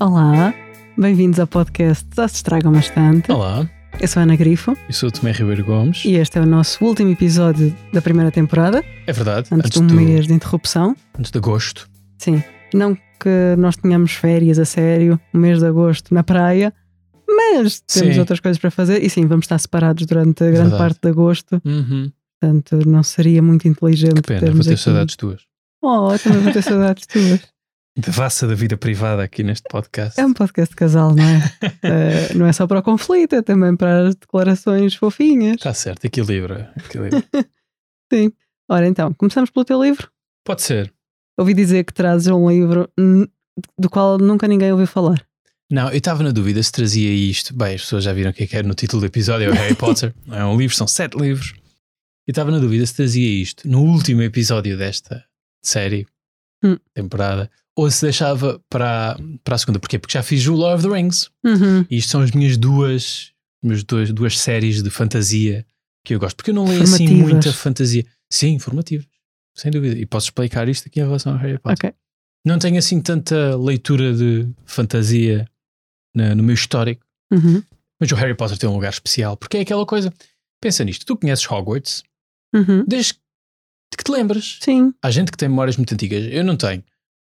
Olá, bem-vindos ao podcast Já se estragam bastante. Olá, Eu sou a Ana Grifo eu sou o Tomé Ribeiro Gomes. e este é o nosso último episódio da primeira temporada, É verdade, antes, antes, de um do, mês de interrupção. antes de agosto. Sim, não que nós tenhamos férias a sério, um mês de agosto na praia, mas temos Sim. outras coisas para fazer e sim, vamos estar separados durante a grande Verdade. parte de agosto, Uhum. portanto não seria muito inteligente Que pena, vou termos ter aqui... saudades tuas. Oh, também vou ter saudades tuas. Devassa da vida privada aqui neste podcast. É um podcast de casal, não é? Eh, não é só para o conflito, é também para as declarações fofinhas. Está certo, equilibra. equilibra. Sim. Ora então, começamos pelo teu livro. Pode ser. Ouvi dizer que trazes um livro do qual nunca ninguém ouviu falar. Não, eu estava na dúvida se trazia isto. Bem, as pessoas já viram o que é que era no título do episódio, é o Harry Potter. É um livro, são sete livros. E estava na dúvida se trazia isto no último episódio desta série, Hum. temporada, ou se deixava para, para a segunda. Porquê? Porque já fiz o Lord of the Rings. Uhum. E isto são as minhas duas, minhas duas, duas séries de fantasia que eu gosto. Porque eu não leio assim muita fantasia. Sim, informativas. Sem dúvida. E posso explicar isto aqui em relação ao Harry Potter. Ok. Não tenho assim tanta leitura de fantasia na- no meu histórico. Uhum. Mas o Harry Potter tem um lugar especial. Porque é aquela coisa. Pensa nisto. Tu conheces Hogwarts Uhum. desde que te lembras. Sim. Há gente que tem memórias muito antigas. Eu não tenho.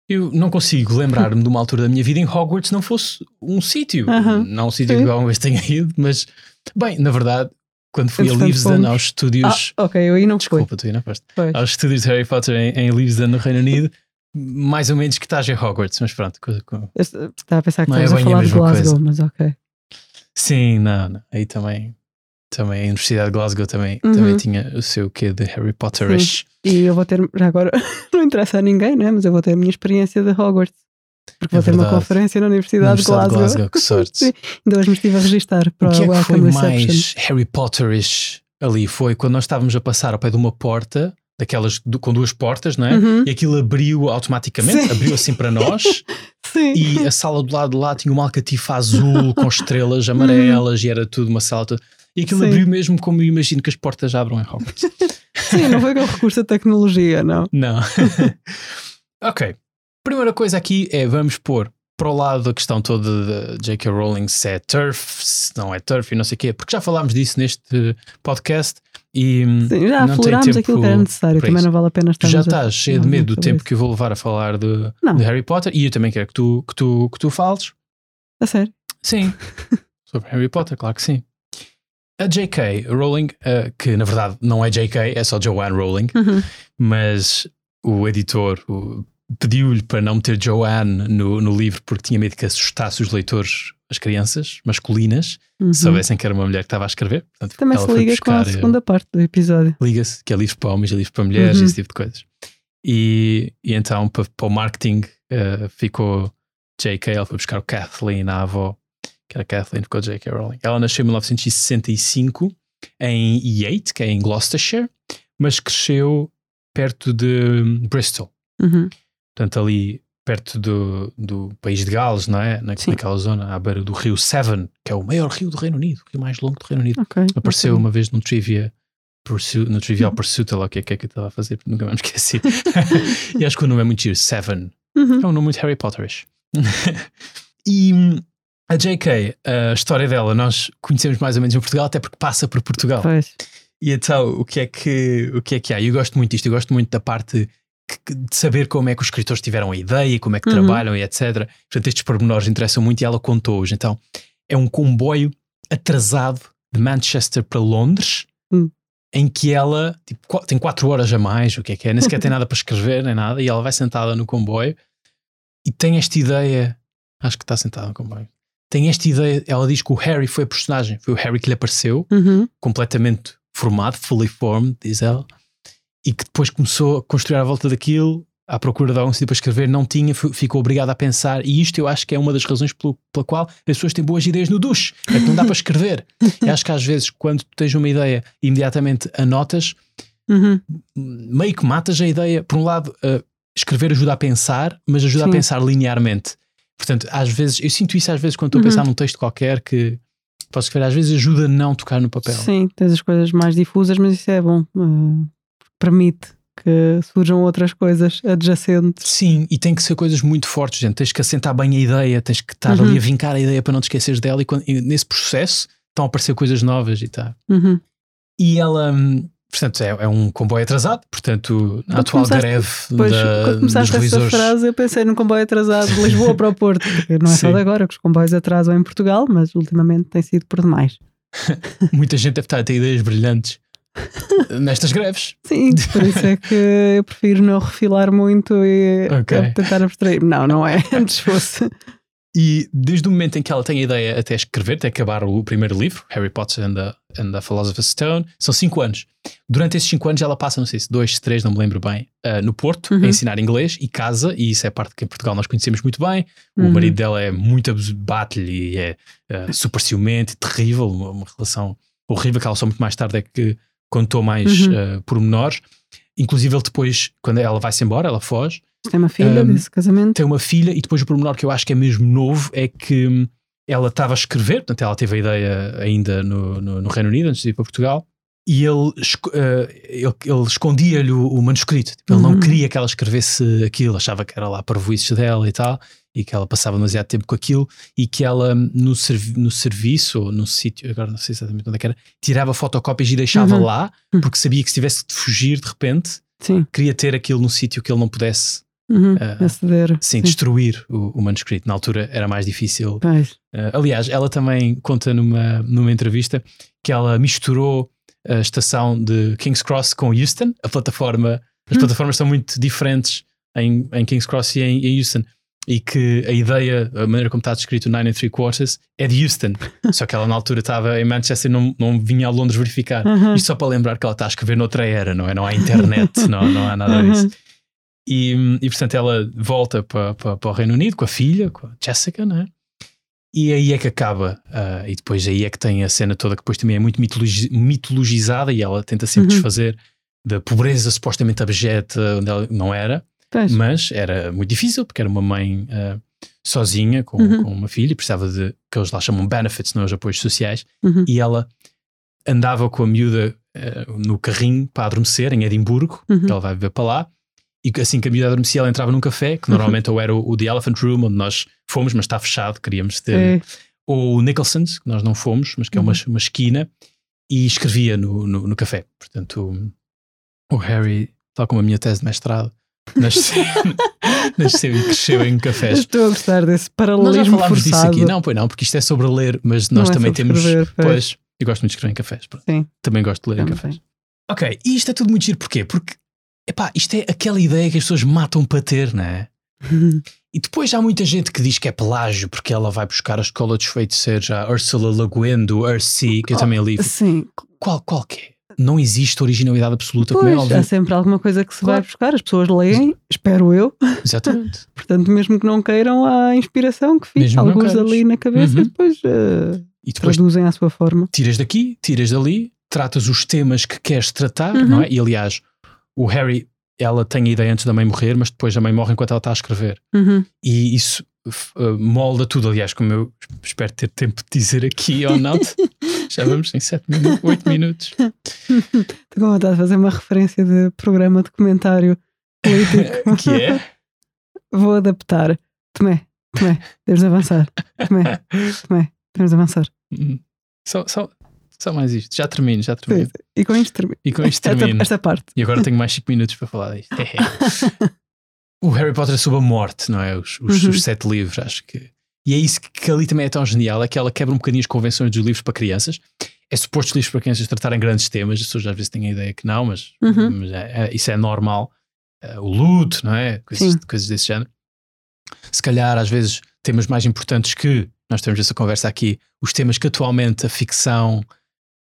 Eu não consigo lembrar-me de uma altura da minha vida em Hogwarts não fosse um sítio. Aham. Não um sítio que alguma vez tenha ido, mas, bem, na verdade, quando fui a Entretanto, Leavesden fomos. aos estúdios. Ah, ok, eu aí não fui. desculpa, tu aí não foste. Pois. Aos estúdios de Harry Potter em, em Leavesden, no Reino Unido, mais ou menos que estás em Hogwarts, mas pronto. coisa com- Eu Estava a pensar que Não é estavas a a falar de Glasgow, coisa. mas ok. Sim, não, não. Aí também. Também a Universidade de Glasgow também, Uhum. também tinha o seu quê de Harry Potterish. E eu vou ter, já agora, não interessa a ninguém, né? mas eu vou ter a minha experiência de Hogwarts. Porque É vou ter uma conferência na Na Universidade, de Universidade Glasgow. que sorte. Ainda hoje me estive a registar para O que é que foi Reception. mais Harry Potterish ali? Foi quando nós estávamos a passar ao pé de uma porta, daquelas do- com duas portas, não é? Uhum. E aquilo abriu automaticamente, Sim. abriu assim para nós, Sim. e a sala do lado de lá tinha uma alcatifa azul com estrelas amarelas e era tudo uma sala toda. E aquilo Sim. abriu mesmo como eu imagino que as portas abram em Hogwarts. Sim, não foi com recurso à tecnologia, não. Não. ok. Primeira coisa aqui é vamos pôr para o lado a questão toda de J.K. Rowling se é turf, se não é turf e não sei o quê, porque já falámos disso neste podcast e Sim, já não tem aflorámos tempo aquilo que era necessário. Também isso. não vale a pena estar já estás cheio de medo do tempo que eu vou levar a falar de, de Harry Potter e eu também quero que tu, que tu, que tu fales. A sério. Sim. Sobre Harry Potter, claro que sim. A J.K. Rowling, eh, que na verdade não é J.K., é só Joanne Rowling, Uhum. mas o editor pediu-lhe para não meter Joanne no, no livro porque tinha medo que assustasse os leitores, as crianças masculinas, Uhum. se soubessem que era uma mulher que estava a escrever. Portanto, Também se liga com a buscar, eh, segunda parte do episódio. Liga-se, que é livro para homens e livro para mulheres, Uhum. esse tipo de coisas. E, e então, para, para o marketing, eh, ficou J.K., ela foi buscar o Kathleen, a avó, que era Kathleen, ficou J.K. Rowling. Ela nasceu em 1965 em Yate, que é em Gloucestershire, mas cresceu perto de Bristol. Uhum. Portanto, ali perto do, do país de Gales, não é? Na, naquela zona, à beira do rio Severn, que é o maior rio do Reino Unido, o rio mais longo do Reino Unido. Ok. Apareceu ok. uma vez num trivia Pursuit, no Trivial Pursuit, lá o que é que é que eu estava a fazer, porque nunca mais me esqueci. e acho que o nome é muito giro, Seven. Uhum. É um nome muito Harry Potterish. e hum, a J.K., a história dela, nós conhecemos mais ou menos em Portugal, até porque passa por Portugal. Pois. E então, o que é que, o que, é que há? Eu gosto muito disto, eu gosto muito da parte que- de saber como é que os escritores tiveram a ideia, como é que Uhum. trabalham e etc. Portanto, estes pormenores interessam muito e ela contou hoje. Então, é um comboio atrasado de Manchester para Londres, Hum. em que ela tipo, tem quatro horas a mais, o que é que é, nem sequer tem nada para escrever, nem nada, e ela vai sentada no comboio e tem esta ideia, acho que está sentada no comboio, tem esta ideia, ela diz que o Harry foi a personagem, foi o Harry que lhe apareceu, Uhum. completamente formado, fully formed, diz ela, e que depois começou a construir à volta daquilo, à procura de algum sítio para escrever, não tinha, fi- ficou obrigado a pensar, e isto eu acho que é uma das razões pelo- pela qual as pessoas têm boas ideias no duche, é que não dá para escrever. e acho que às vezes, quando tu tens uma ideia e imediatamente anotas, Uhum. meio que matas a ideia. Por um lado, uh, escrever ajuda a pensar, mas ajuda Sim. a pensar linearmente. Portanto, às vezes, eu sinto isso às vezes quando estou a Uhum. pensar num texto qualquer que posso escrever, às vezes ajuda a não tocar no papel. Sim, tens as coisas mais difusas, mas isso é bom. eh, permite que surjam outras coisas adjacentes. Sim, e tem que ser coisas muito fortes, gente. Tens que assentar bem a ideia, tens que estar Uhum. ali a vincar a ideia para não te esqueceres dela. E, quando- e nesse processo estão a aparecer coisas novas e tal. Uhum. E ela, hum, portanto, é, é um comboio atrasado. Portanto, na Quando atual greve Depois, da, quando dos começaste essa revisores. frase, eu pensei num comboio atrasado de Lisboa para o Porto. Não é só de agora que os comboios atrasam em Portugal, mas ultimamente tem sido por demais. Muita gente deve estar a ter ideias brilhantes nestas greves. Sim, por isso é que eu prefiro não refilar muito e Ok. a tentar abstrair. Não, não é. Antes fosse. E desde o momento em que ela tem a ideia até escrever, até acabar o primeiro livro, Harry Potter and the, and the Philosopher's Stone, são cinco anos. Durante esses cinco anos ela passa, não sei se dois, três, não me lembro bem, ah, no Porto, Uhum. a ensinar inglês e casa, e isso é parte que em Portugal nós conhecemos muito bem. O Uhum. marido dela é muito abus- bate-lhe e é ah, super ciumento e terrível, uma, uma relação horrível que ela só muito mais tarde é que contou mais Uhum. ah, pormenores. Inclusive ele depois, quando ela vai-se embora, ela foge, Tem uma filha Um, desse casamento. tem uma filha e depois o pormenor que eu acho que é mesmo novo é que hum, ela estava a escrever, portanto ela teve a ideia ainda no, no, no Reino Unido antes de ir para Portugal e ele, eh, ele, ele escondia-lhe o, o manuscrito, Tipo, ele Uhum. não queria que ela escrevesse aquilo, achava que era lá para dela e tal e que ela passava demasiado tempo com aquilo e que ela hum, no, servi no serviço ou no sítio, agora não sei exatamente onde é que era, tirava fotocópias e deixava Uhum. lá porque sabia que se tivesse de fugir de repente Sim. queria ter aquilo num sítio que ele não pudesse Uhum. Ah, Aceder. Sim, destruir o, o manuscrito. Na altura era mais difícil. Uh, aliás, ela também conta numa, numa entrevista que ela misturou a estação de King's Cross com Houston. A plataforma, as Hum. plataformas são muito diferentes em, em King's Cross e em, em Houston. E que a ideia, a maneira como está descrito o Nine and Three Quarters é de Houston. Só que ela na altura estava em Manchester e não, não vinha a Londres verificar. Uhum. Isto só para lembrar que ela está a escrever noutra era, não é? Não há internet, não, não há nada disso. Uhum. E, e portanto ela volta para, para, para o Reino Unido com a filha, com a Jessica, não é? E aí é que acaba, ah, e depois aí é que tem a cena toda que depois também é muito mitologi- mitologizada e ela tenta sempre Uhum. desfazer da pobreza supostamente abjeta onde ela não era, Pois. mas era muito difícil porque era uma mãe ah, sozinha com, Uhum. com uma filha e precisava de que eles lá chamam benefits, não é? os apoios sociais, Uhum. e ela andava com a miúda ah, no carrinho para adormecer em Edimburgo, Uhum. que ela vai viver para lá. E assim que a miúda adormecia, ela entrava num café, que normalmente ou era o, o The Elephant Room, onde nós fomos, mas está fechado, queríamos ter. É. Ou o Nicholson's, que nós não fomos, mas que é uma, Uhum. uma esquina, e escrevia no, no, no café. Portanto, o, o Harry, tal como a minha tese de mestrado, nasceu, nasceu e cresceu em cafés. Estou a gostar desse Nós já paralelismo falámos disso forçado. aqui, não, pois não, porque isto é sobre ler, mas Não nós é também sobre temos. escrever, pois. Eu gosto muito de escrever em cafés. Também gosto de ler em Também. cafés. Ok, e isto é tudo muito giro, porquê? Porque, epá, isto é aquela ideia que as pessoas matam para ter, não é? E depois há muita gente que diz que é pelágio porque ela vai buscar a escola dos feiticeiros, a Ursula Le Guin do Earthsea, que eu Oh, também li. Sim, Qual, qual que é? Não existe originalidade absoluta, como é pois, há óbvio. sempre alguma coisa que se vai Claro. buscar, as pessoas leem, espero eu, Exatamente. portanto, mesmo que não queiram, há inspiração que fica, Mesmo alguns ali na cabeça Uhum. e depois eh, E depois traduzem à sua forma. tiras daqui, tiras dali, tratas os temas que queres tratar, Uhum. não é? E aliás, o Harry, ela tem a ideia antes da mãe morrer, mas depois a mãe morre enquanto ela está a escrever. Uhum. E isso uh, molda tudo. Aliás, como eu espero ter tempo de dizer aqui ou não, já vamos em 7 minutos, 8 minutos. Estou com vontade de fazer uma referência de programa de comentário político. que é? Vou adaptar. Tomé, Tomé, temos de avançar. Tomé, Tomé, temos de avançar. Hum, Só, só, só mais isto. Já termino, já termino. E com isto termino. E com isto Esta, termino. esta parte. E agora tenho mais 5 minutos para falar disto. o Harry Potter é sobre a morte, não é? Os, os, Uhum. os sete livros, acho que. E é isso que, que ali também é tão genial: é que ela quebra um bocadinho as convenções dos livros para crianças. É suposto os livros para crianças tratarem grandes temas, as pessoas às vezes têm a ideia que não, mas, Uhum. mas é- é- isso é normal. Eh, o luto, não é? Coisas, Sim. coisas desse género. Se calhar, às vezes, temas mais importantes que nós temos essa conversa aqui, os temas que atualmente a ficção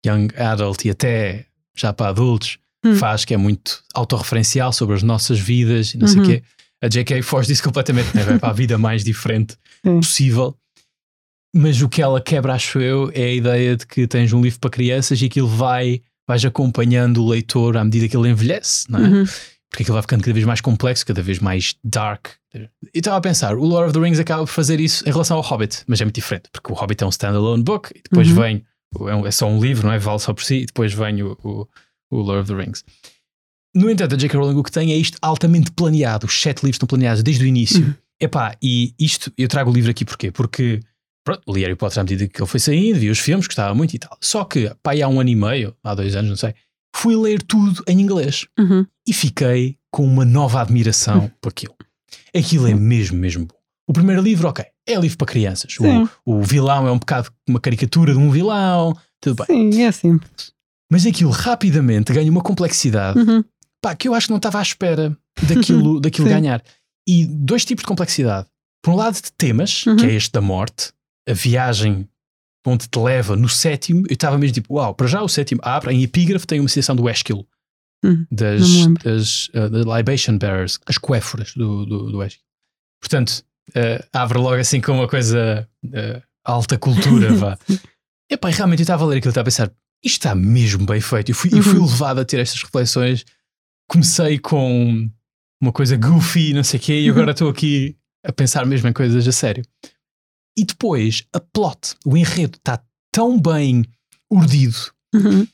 young adult e até já para adultos Hum. faz, que é muito autorreferencial sobre as nossas vidas e não sei o Uhum. quê. A J.K. foge disso completamente, né? vai para a vida mais diferente Sim. possível. Mas o que ela quebra, acho eu, é a ideia de que tens um livro para crianças e aquilo vai, vais acompanhando o leitor à medida que ele envelhece, não é? Uhum. Porque aquilo vai ficando cada vez mais complexo, cada vez mais dark. E estava a pensar, o Lord of the Rings acaba por fazer isso em relação ao Hobbit, mas é muito diferente, porque o Hobbit é um standalone book e depois Uhum. vem, é, é só um livro, não é? Vale só por si, e depois vem o, o, o Lord of the Rings. No entanto, a J.K. Rowling o que tem é isto altamente planeado. Os sete livros estão planeados desde o início. Uhum. Epá, e isto, eu trago o livro aqui porquê? Porque pronto, li Harry Potter à medida que ele foi saindo, vi os filmes, gostava muito e tal. Só que, pá, há um ano e meio, há dois anos, não sei, fui ler tudo em inglês Uhum. e fiquei com uma nova admiração por aquilo. Aquilo é mesmo, mesmo bom. O primeiro livro, ok, é livro para crianças. O, o vilão é um bocado uma caricatura de um vilão, tudo bem. Sim, é simples. Mas aquilo rapidamente ganha uma complexidade Uhum. pá, que eu acho que não estava à espera daquilo, daquilo Sim. ganhar. E dois tipos de complexidade. Por um lado, de temas, Uhum. que é este da morte, a viagem onde te leva no sétimo. Eu estava mesmo tipo, uau, para já o sétimo abre, em epígrafe tem uma citação do Esquilo, Uhum. das, das uh, the libation bearers, as coéforas do, do, do Esquilo. Portanto, uh, abre logo assim com uma coisa uh, alta cultura, vá. Epá, e realmente eu estava a ler aquilo estava a pensar, isto está mesmo bem feito. Eu fui, eu fui Uhum. levado a ter estas reflexões. Comecei com uma coisa goofy, não sei o quê, e agora estou aqui a pensar mesmo em coisas a sério. E depois, a plot, o enredo está tão bem urdido Uhum.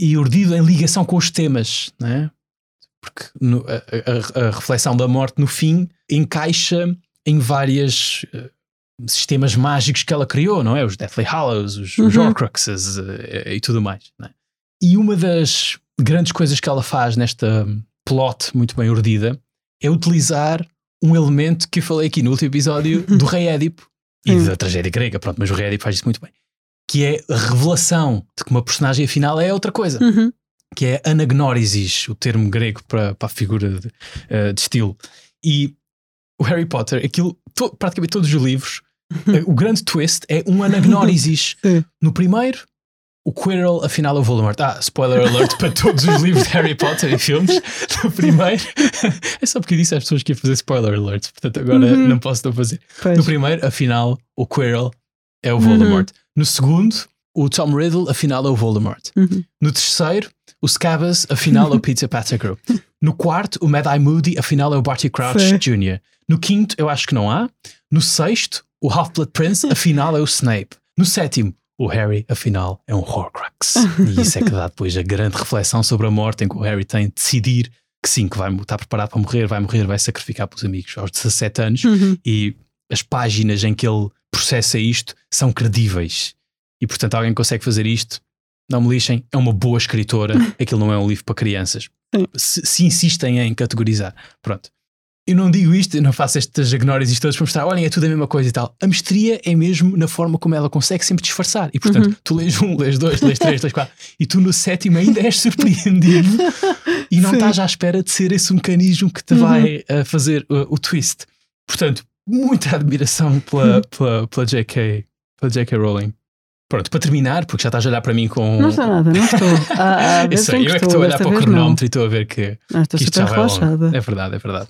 e urdido em ligação com os temas, não é? Porque no- a, a- a reflexão da morte no fim encaixa em vários sistemas mágicos que ela criou, não é? Os Deathly Hallows, os, os Uhum. Horcruxes eh, e tudo mais. é? E uma das grandes coisas que ela faz nesta plot muito bem urdida é utilizar um elemento que eu falei aqui no último episódio do Rei Édipo e da tragédia grega, pronto, mas o Rei Édipo faz isso muito bem. Que é a revelação de que uma personagem afinal é outra coisa Uhum. que é anagnórisis, o termo grego para, para a figura de, eh, de estilo. E o Harry Potter, aquilo, to- praticamente todos os livros, eh, o grande twist é um anagnórisis. No primeiro, o Quirrell afinal é o Voldemort. Ah, spoiler alert para todos os livros de Harry Potter e filmes. No primeiro, é só porque eu disse às pessoas que ia fazer spoiler alert, portanto agora Uhum. não posso não fazer. Pois. No primeiro, afinal, o Quirrell é o Uhum. Voldemort. No segundo, o Tom Riddle afinal é o Voldemort. Uhum. No terceiro, o Scabbers, afinal é o Peter Pettigrew. No quarto, o Mad Eye Moody, afinal é o Barty Crouch Sim. Jr. No quinto, eu acho que não há. No sexto, o Half-Blood Prince, afinal é o Snape. No sétimo, o Harry, afinal, é um Horcrux. E isso é que dá depois a grande reflexão sobre a morte em que o Harry tem de decidir que sim, que vai, está preparado para morrer, vai morrer, vai sacrificar pelos amigos aos 17 anos Uhum. e as páginas em que ele processa isto são credíveis. E portanto, alguém consegue fazer isto, não me lixem, é uma boa escritora. Aquilo não é um livro para crianças. Se, se insistem em categorizar. Pronto. Eu não digo isto, eu não faço estas agnórias todas para mostrar, olhem, é tudo a mesma coisa e tal. A mestria é mesmo na forma como ela consegue sempre disfarçar. E portanto, Uhum. tu lês um, lês dois, lês três, lês quatro, e tu no sétimo ainda és surpreendido e não Sim. estás à espera de ser esse mecanismo que te Uhum. vai uh, fazer uh, o twist. Portanto, muita admiração Uhum. pela, pela, pela JK, pela JK Rowling. Pronto, para terminar, porque já estás a olhar para mim com. Não estou nada, não estou. Há, há eu sei, eu é que estou, a olhar para o cronómetro e estou a ver que, Não. Ah, estou que super relaxada. É verdade, é verdade.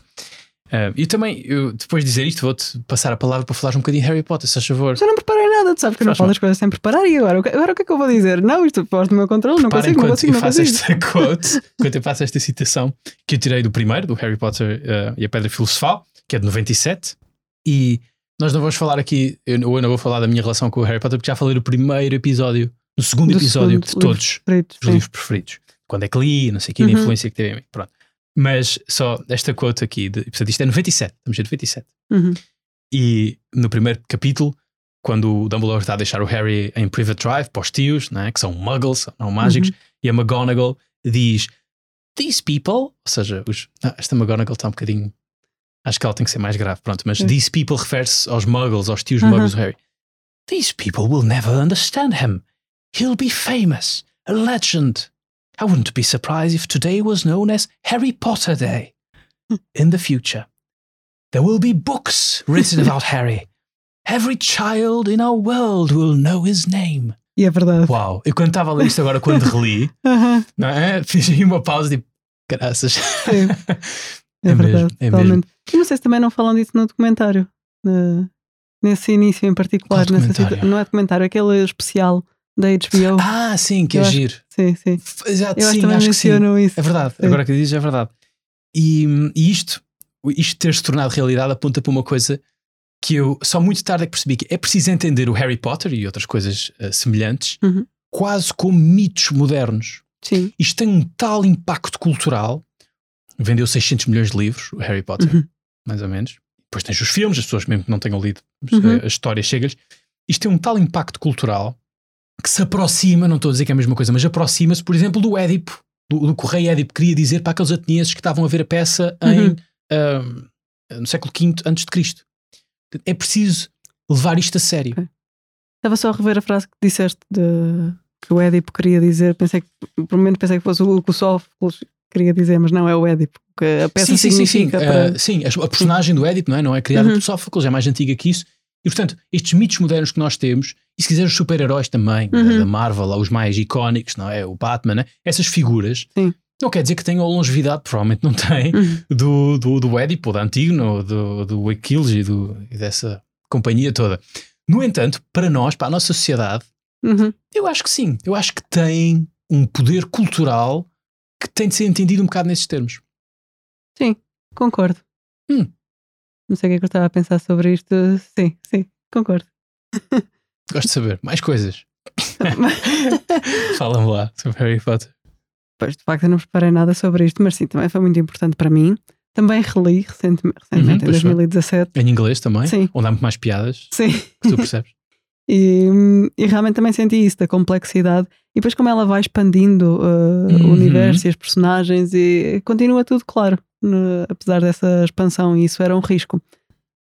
Uh, e também, eu, depois de dizer isto, vou-te passar a palavra para falares um bocadinho de Harry Potter, se faz favor. Já não preparei nada, tu sabes que eu não falo das coisas sem preparar e agora, o que- agora o que é que eu vou dizer? Não, isto pós do meu controle, não Parem consigo, não enquanto consigo, eu não faço esta quote, enquanto eu faço esta citação que eu tirei do primeiro, do Harry Potter uh, e a Pedra Filosofal, que é de 97, e nós não vamos falar aqui, eu, eu não vou falar da minha relação com o Harry Potter, porque já falei no primeiro episódio, no segundo Do episódio segundo de todos os livros preferidos. Quando é que li, não sei o que, a Uhum. influência que teve em mim. Pronto. Mas só esta quote aqui, de, portanto, isto é 97, estamos em 97. Uhum. E no primeiro capítulo, quando o Dumbledore está a deixar o Harry em Private Drive para os tios, né, que são muggles, não mágicos, Uhum. e a McGonagall diz: These people, ou seja, os, ah, esta McGonagall está um bocadinho. Acho que ela tem que ser mais grave, pronto, mas Sim. these people refere-se aos muggles, aos tios Uhum. muggles do Harry. These people will never understand him. He'll be famous, a legend. I wouldn't be surprised if today was known as Harry Potter Day. In the future, there will be books written about Harry. Every child in our world will know his name. E é verdade. Uau, eu quando estava a ler isto agora, quando reli, Aham, não é? Fiz aí uma pausa tipo, graças. sim. É, É mesmo, verdade, é totalmente. E não sei se também não falam disso no documentário. na- nesse início em particular. Nessa situ- não é documentário, aquele especial da HBO. Ah, sim, que Eu é giro. Sim, sim. Exato, Eu acho sim, também acho que sim. isso. É verdade, Sim. agora que dizes é verdade. E, e isto, isto ter se tornado realidade aponta para uma coisa que eu só muito tarde é que percebi que é preciso entender o Harry Potter e outras coisas eh, semelhantes Uhum. quase como mitos modernos. Sim. Isto tem um tal impacto cultural vendeu 600 milhões de livros, o Harry Potter, Uhum. mais ou menos. Depois tens os filmes, as pessoas mesmo que não tenham lido Uhum. a história chega-lhes. Isto tem um tal impacto cultural que se aproxima, não estou a dizer que é a mesma coisa, mas aproxima-se, por exemplo, do Édipo, do, do que o rei Édipo queria dizer para aqueles atenienses que estavam a ver a peça em, Uhum. ah, no século V antes de Cristo. É preciso levar isto a sério. Ok. Estava só a rever a frase que disseste de, que o Édipo queria dizer. Pensei que, por um momento pensei que fosse o que o Sófocles queria dizer, mas não é o Édipo. Que a peça sim, sim, sim, sim. significa Ah, para- sim, a, a personagem do Édipo não é, não é criada Uhum. por Sófocles, é mais antiga que isso. E portanto, estes mitos modernos que nós temos, e se quiser os super-heróis também, Uhum. né, da Marvel, os mais icónicos, não é? O Batman, né? essas figuras, Sim. não quer dizer que tenham a longevidade, provavelmente não tem, Uhum. do, do, do Édipo, da Antígono, do, do Aquiles e, do, e dessa companhia toda. No entanto, para nós, para a nossa sociedade, Uhum. eu acho que sim. Eu acho que tem um poder cultural que tem de ser entendido um bocado nesses termos. Concordo. Hum. Não sei o que é que eu estava a pensar sobre isto. Sim, sim, concordo. Gosto de saber. Mais coisas. Fala-me lá sobre Harry Potter. Pois, de facto, eu não preparei nada sobre isto, mas sim, também foi muito importante para mim. Também reli recente- recentemente, em pois foi. 2017. Em inglês também? Sim. Onde há muito mais piadas, Sim. que tu percebes? E, e realmente também senti isso, da complexidade. E depois, como ela vai expandindo uh, Uhum. o universo e as personagens, e continua tudo claro, apesar dessa expansão, e isso era um risco.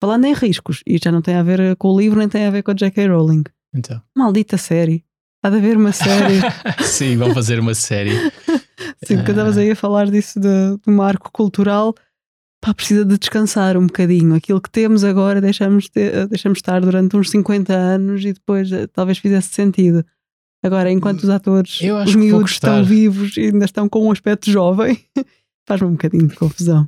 Falando em riscos, e já não tem a ver com o livro, nem tem a ver com a J.K. Rowling. Então. Maldita série. Há de haver uma série. Sim, vão fazer uma série. Sim, porque estavas aí a falar disso de, de um marco cultural. Pá, precisa de descansar um bocadinho. Aquilo que temos agora deixamos, de, deixamos estar durante uns 50 anos e depois eh, talvez fizesse sentido. Agora, enquanto os atores, os miúdos estão vivos e ainda estão com um aspecto jovem, faz-me um bocadinho de confusão.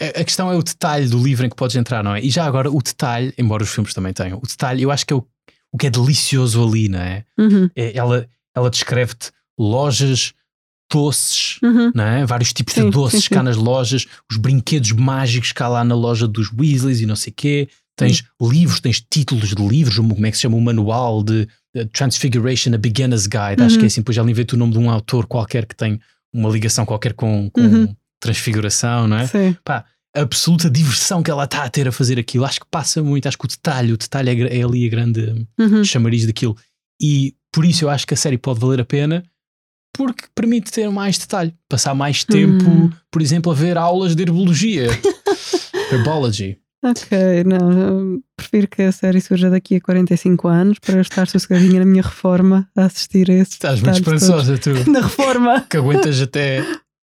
A questão é o detalhe do livro em que podes entrar, não é? E já agora, o detalhe, embora os filmes também tenham, o detalhe, eu acho que é o, o que é delicioso ali, não é? Uhum, É- ela, ela descreve-te lojas, doces, uhum. não é? Vários tipos Sim, de doces sim, cá sim. nas lojas, os brinquedos mágicos cá lá na loja dos Weasleys e não sei quê. Tens livros, tens títulos de livros, como é que se chama? O manual de, Transfiguration, a Beginner's Guide. Acho Uhum. que é assim, depois ela inventa o nome de um autor qualquer que tem uma ligação qualquer com, com Uhum. Transfiguração, não é? Sim. a absoluta diversão que ela está a ter a fazer aquilo. Acho que passa muito, acho que o detalhe, o detalhe é, é ali a grande Uhum. chamariz daquilo. E por isso eu acho que a série pode valer a pena, porque permite ter mais detalhe, passar mais tempo, Hum. por exemplo, a ver aulas de herbologia. Herbology. Ok, não, prefiro que a série surja daqui a 45 anos para eu estar sossegadinha na minha reforma a assistir a esses Estás muito detalhes todos. esperançosa, tu, Na reforma! que aguentas até.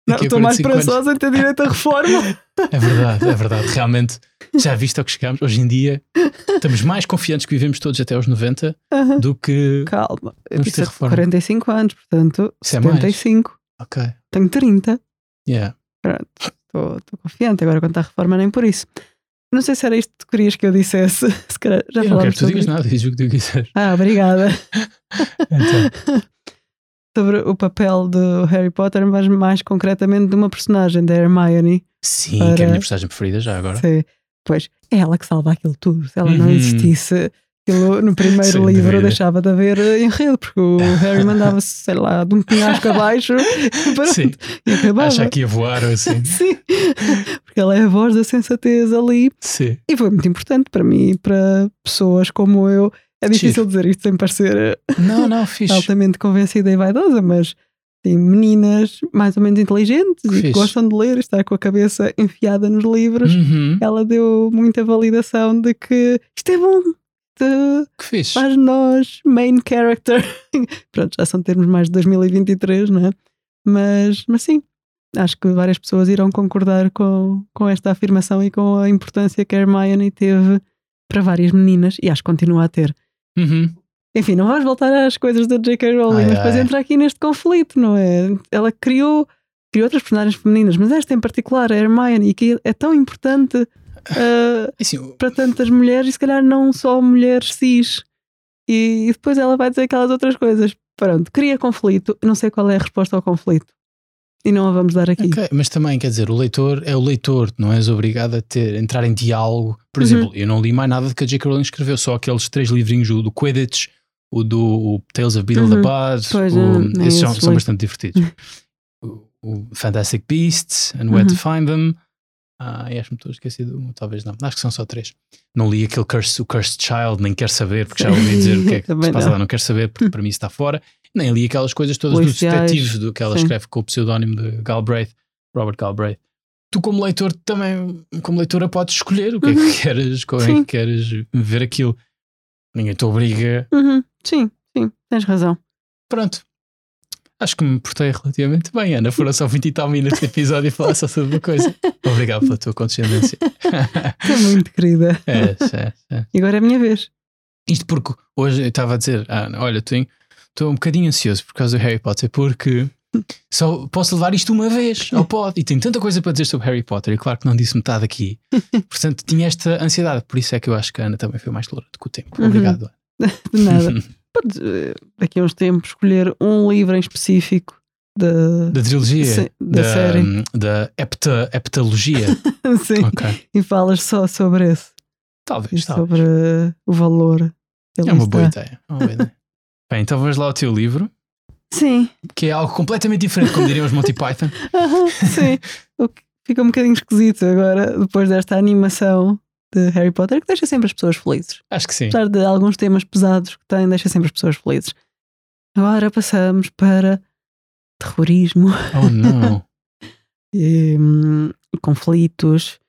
Não, estou mais 45 anos. esperançosa em ter direito à reforma. É verdade, é verdade. Realmente, já viste ao que chegamos? Hoje em dia, estamos mais confiantes que vivemos todos até aos 90 Aham. do que. Calma, eu ter reforma. 45 anos, portanto, Isso é mais. 75. Ok. Tenho 30. Yeah. Estou estou confiante. Agora, quanto à reforma, nem por isso. Não sei se era isto que tu querias que eu dissesse. Se calhar já Eu não quero que tu digas nada, diz o que tu quiseres. Ah, obrigada. Então. sobre o papel do Harry Potter, mas mais concretamente de uma personagem, da Hermione. Sim, que é a Para- minha personagem preferida já agora. Sim. Pois, é ela que salva aquilo tudo. Se ela não Uhum. existisse, aquilo no primeiro Sem livro dúvida. deixava de haver enredo, porque o Harry mandava-se, sei lá, de um penhasco abaixo pronto, Sim, e acabava. acha que ia voar ou assim. Sim, porque ela é a voz da sensatez ali Sim. e foi muito importante para mim para pessoas como eu. É difícil dizer isto sem parecer eh, Não, não, fixe. altamente convencida e vaidosa, mas sim, meninas mais ou menos inteligentes e que Fixe. gostam de ler e estar com a cabeça enfiada nos livros. Uhum, Ela deu muita validação de que isto é bom, isto que fixe. faz nós main character. Pronto, já são termos mais de 2023, não é? Mas, mas sim, acho que várias pessoas irão concordar com, com esta afirmação e com a importância que a Hermione teve para várias meninas e acho que continua a ter. Uhum. Enfim, não vamos voltar às coisas da J.K. Rowling, Ai, mas depois ai. entra aqui neste conflito, não é? Ela criou, criou outras personagens femininas, mas esta em particular, a Hermione, que é tão importante E assim, para tantas mulheres e se calhar não só mulheres cis. E, e depois ela vai dizer aquelas outras coisas. Pronto, cria conflito. Não sei qual é a resposta ao conflito. E não a vamos dar aqui. ok, mas também quer dizer, o leitor é o leitor, não és obrigado a ter, entrar em diálogo. Por Uhum. exemplo, eu não li mais nada do que a J.K. Rowling escreveu, só aqueles três livrinhos, o do Quidditch, o do o Tales of Beedle the Uhum. Bud, Pois, o- é, esses são, são bastante divertidos. o Fantastic Beasts and Where to Uhum. Find Them. Ah, acho-me estou esquecido, talvez não. Acho que são só três. Não li aquele Curse, o Cursed Child, nem quero saber, porque já ouvi dizer o que é que se passa não. lá, não quero saber, porque para mim está fora. Nem li aquelas coisas todas dos Policiais, detetives do que ela sim. escreve com o pseudónimo de Galbraith, Robert Galbraith. Tu, como leitor, também, como leitora, podes escolher o que é Uhum. que queres, como é que queres ver aquilo. Ninguém te obriga. Uhum. Sim, sim, tens razão. Pronto. Acho que me portei relativamente bem, Ana. Foram só 20 e tal minutos de episódio e falar só sobre uma coisa. Obrigado pela tua condescendência. Estou muito querida. é, é, é. E agora é a minha vez. Isto porque hoje eu estava a dizer, ah, olha, tenho- estou um bocadinho ansioso por causa do Harry Potter, porque só posso levar isto uma vez ao pod e tenho tanta coisa para dizer sobre Harry Potter, e claro que não disse metade aqui. Portanto, tinha esta ansiedade, por isso é que eu acho que a Ana também foi mais tolerante com o tempo. Uhum. Obrigado. De nada. Podes, eh, daqui a uns tempos, escolher um livro em específico de, Da trilogia, Sim, da série. da hepta, heptalogia. Sim, ok. e falas só sobre esse e Talvez, talvez. sobre o valor. que É ali uma boa ideia. é uma boa ideia. Bem, então vamos lá ao teu livro, Sim, que é algo completamente diferente, como diriam os Monty Python. sim. Fica um bocadinho esquisito agora, depois desta animação de Harry Potter, que deixa sempre as pessoas felizes. Acho que sim. Apesar de alguns temas pesados que tem, deixa sempre as pessoas felizes. Agora passamos para terrorismo Oh não. e, hum, conflitos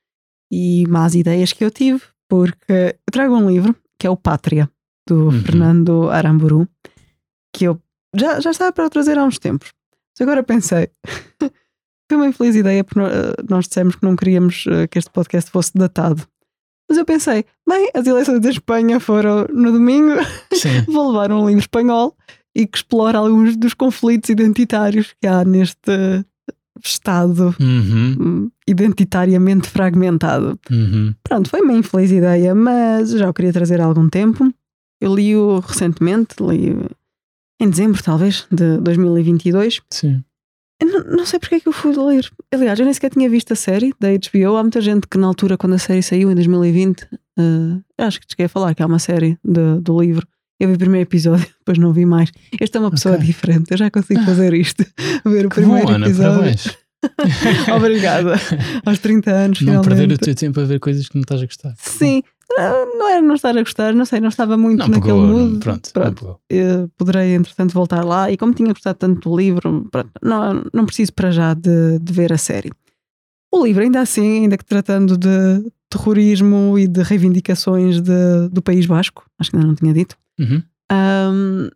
e más ideias que eu tive, porque eu trago um livro que é o Pátria, do Uhum. Fernando Aramburu, que eu já, já estava para trazer há uns tempos. Mas agora pensei, foi uma infeliz ideia porque eh, nós dissemos que não queríamos eh, que este podcast fosse datado. Mas eu pensei, bem, as eleições da Espanha foram no domingo, vou levar um livro espanhol e que explora alguns dos conflitos identitários que há neste Estado Uhum, hum, identitariamente fragmentado. uhum. Pronto, foi uma infeliz ideia, mas já o queria trazer há algum tempo. Eu li-o recentemente, li em dezembro, talvez, de 2022. Sim. Não, não sei porque é que eu fui ler. Aliás, eu nem sequer tinha visto a série da HBO. Há muita gente que, na altura, quando a série saiu, em 2020, eh, acho que te cheguei a falar que há uma série de- do livro. Eu vi o primeiro episódio, depois não vi mais. Esta é uma pessoa Ok. diferente, eu já consigo fazer isto. Ver o Que bom, primeiro Ana, episódio. Obrigada. Aos 30 anos, Não finalmente. perder o teu tempo a ver coisas que não estás a gostar. Sim, ah, não era não estar a gostar, não sei, não estava muito Não naquele pegou, mood. não, pronto. Pronto. Não poderei, entretanto, voltar lá. E como tinha gostado tanto do livro, pronto, não, não preciso para já de, de ver a série. O livro, ainda assim, ainda que tratando de terrorismo e de reivindicações de- do País Basco, acho que ainda não tinha dito, Uhum. ahm,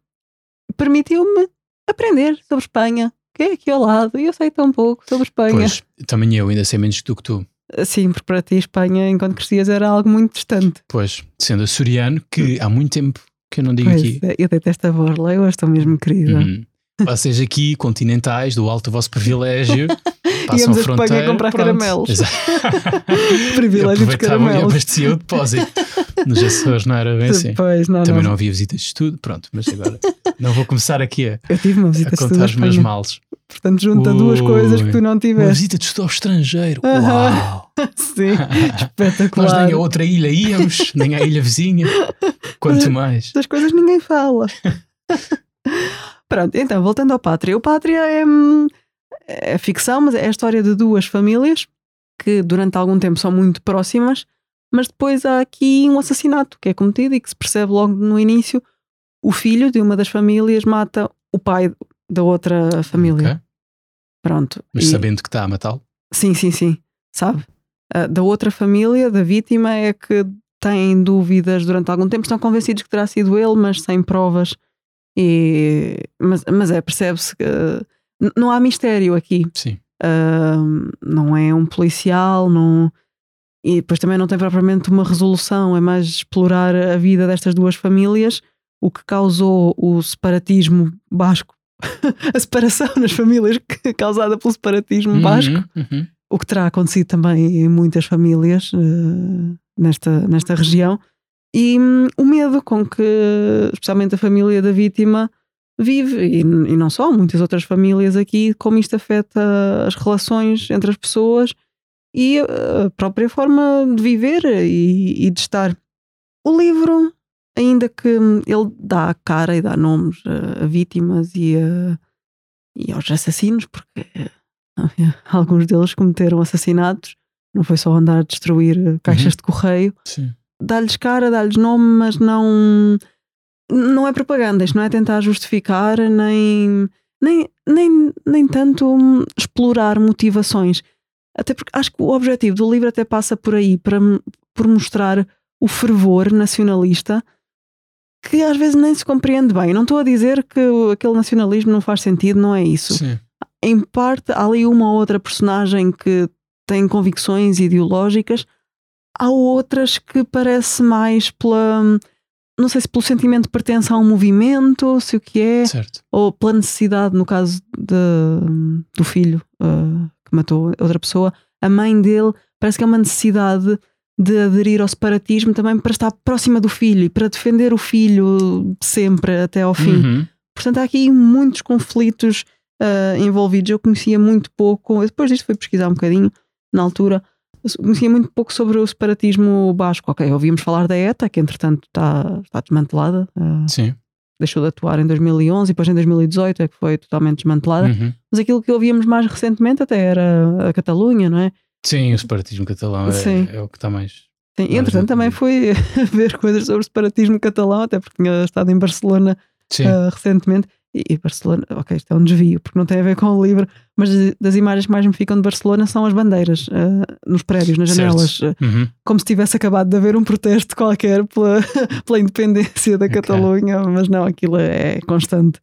permitiu-me aprender sobre Espanha, que é aqui ao lado, e eu sei tão pouco sobre Espanha. Pois, também eu ainda sei menos do que tu. Sim, porque para ti Espanha, enquanto crescias, era algo muito distante. Pois, sendo açoriano, que há muito tempo que eu não digo Pois, aqui. é, eu detesto a borla, eu estou mesmo querida. Uhum. Vocês aqui, continentais, do alto do vosso privilégio, passam Íamos a a Espanha fronteira. comprar pronto. caramelos. Privilégio dos Aproveitavam e caramelos. abasteciam o depósito. Nos Açores não era bem assim. Depois, não, Também não. não havia visitas de estudo, pronto, mas agora não vou começar aqui a, Eu tive uma visita a de estudo contar os meus males. Portanto, junta duas Ui. coisas que tu não Uma tiveste. visita de estudo ao estrangeiro. Uau! Sim, Nós espetacular. nem a outra ilha íamos, nem à ilha vizinha. Quanto mais. Das coisas ninguém fala. Pronto, então, voltando ao Pátria. O Pátria é, hum, é ficção, mas é a história de duas famílias que durante algum tempo são muito próximas, mas depois há aqui um assassinato que é cometido e que se percebe logo no início. O filho de uma das famílias mata o pai da outra família. Ok? Pronto. Mas E- sabendo que está a matá-lo. Sim, sim, sim. Sabe? Ah, da outra família, da vítima, é que têm dúvidas durante algum tempo, estão convencidos que terá sido ele, mas sem provas. E, mas, mas é, percebe-se que não há mistério aqui. Sim. Ah, não é um policial, não. E depois também não tem propriamente uma resolução, é mais explorar a vida destas duas famílias, o que causou o separatismo basco, a separação nas famílias causada pelo separatismo basco Uhum, uhum. o que terá acontecido também em muitas famílias eh, nesta, nesta região, e hum, o medo com que, especialmente a família da vítima, vive, e, e não só, muitas outras famílias aqui, como isto afeta as relações entre as pessoas e a própria forma de viver e, e de estar. O livro, ainda que ele dá cara e dá nomes a, a vítimas e, a- e aos assassinos, porque alguns deles cometeram assassinatos, não foi só andar a destruir eh, caixas Uhum. de correio. Dá-lhes cara, dá-lhes nome, mas não. Não é propaganda, isto não é tentar justificar, nem, nem, nem, nem tanto hum, explorar motivações. Até porque acho que o objetivo do livro até passa por aí, para, por mostrar o fervor nacionalista que às vezes nem se compreende bem. Não estou a dizer que aquele nacionalismo não faz sentido, não é isso. Sim. Em parte, há ali uma ou outra personagem que tem convicções ideológicas, há outras que parece mais pela. Não sei se pelo sentimento de pertença a um movimento, se o que é, Certo. ou pela necessidade, no caso de- do filho uh, que matou outra pessoa, a mãe dele parece que é uma necessidade de aderir ao separatismo também para estar próxima do filho e para defender o filho sempre até ao fim. Uhum. Portanto, há aqui muitos conflitos uh, envolvidos. Eu conhecia muito pouco, depois disto fui pesquisar um bocadinho na altura. Conhecia muito pouco sobre o separatismo basco. Ok, ouvíamos falar da ETA, que entretanto está, está desmantelada, uh, Sim. deixou de atuar em 2011 e depois em 2018 é que foi totalmente desmantelada. Uhum. Mas aquilo que ouvíamos mais recentemente até era a Catalunha, não é? Sim, o separatismo catalão é, é o que está mais. Sim, Mais entretanto, também fui ver coisas sobre o separatismo catalão, até porque tinha estado em Barcelona uh, recentemente. E, e Barcelona, ok, isto é um desvio, porque não tem a ver com o livro, mas das imagens que mais me ficam de Barcelona são as bandeiras uh, nos prédios, nas janelas, uh, Uhum. como se tivesse acabado de haver um protesto qualquer pela, pela independência da Ok. Catalunha, mas não, aquilo é constante.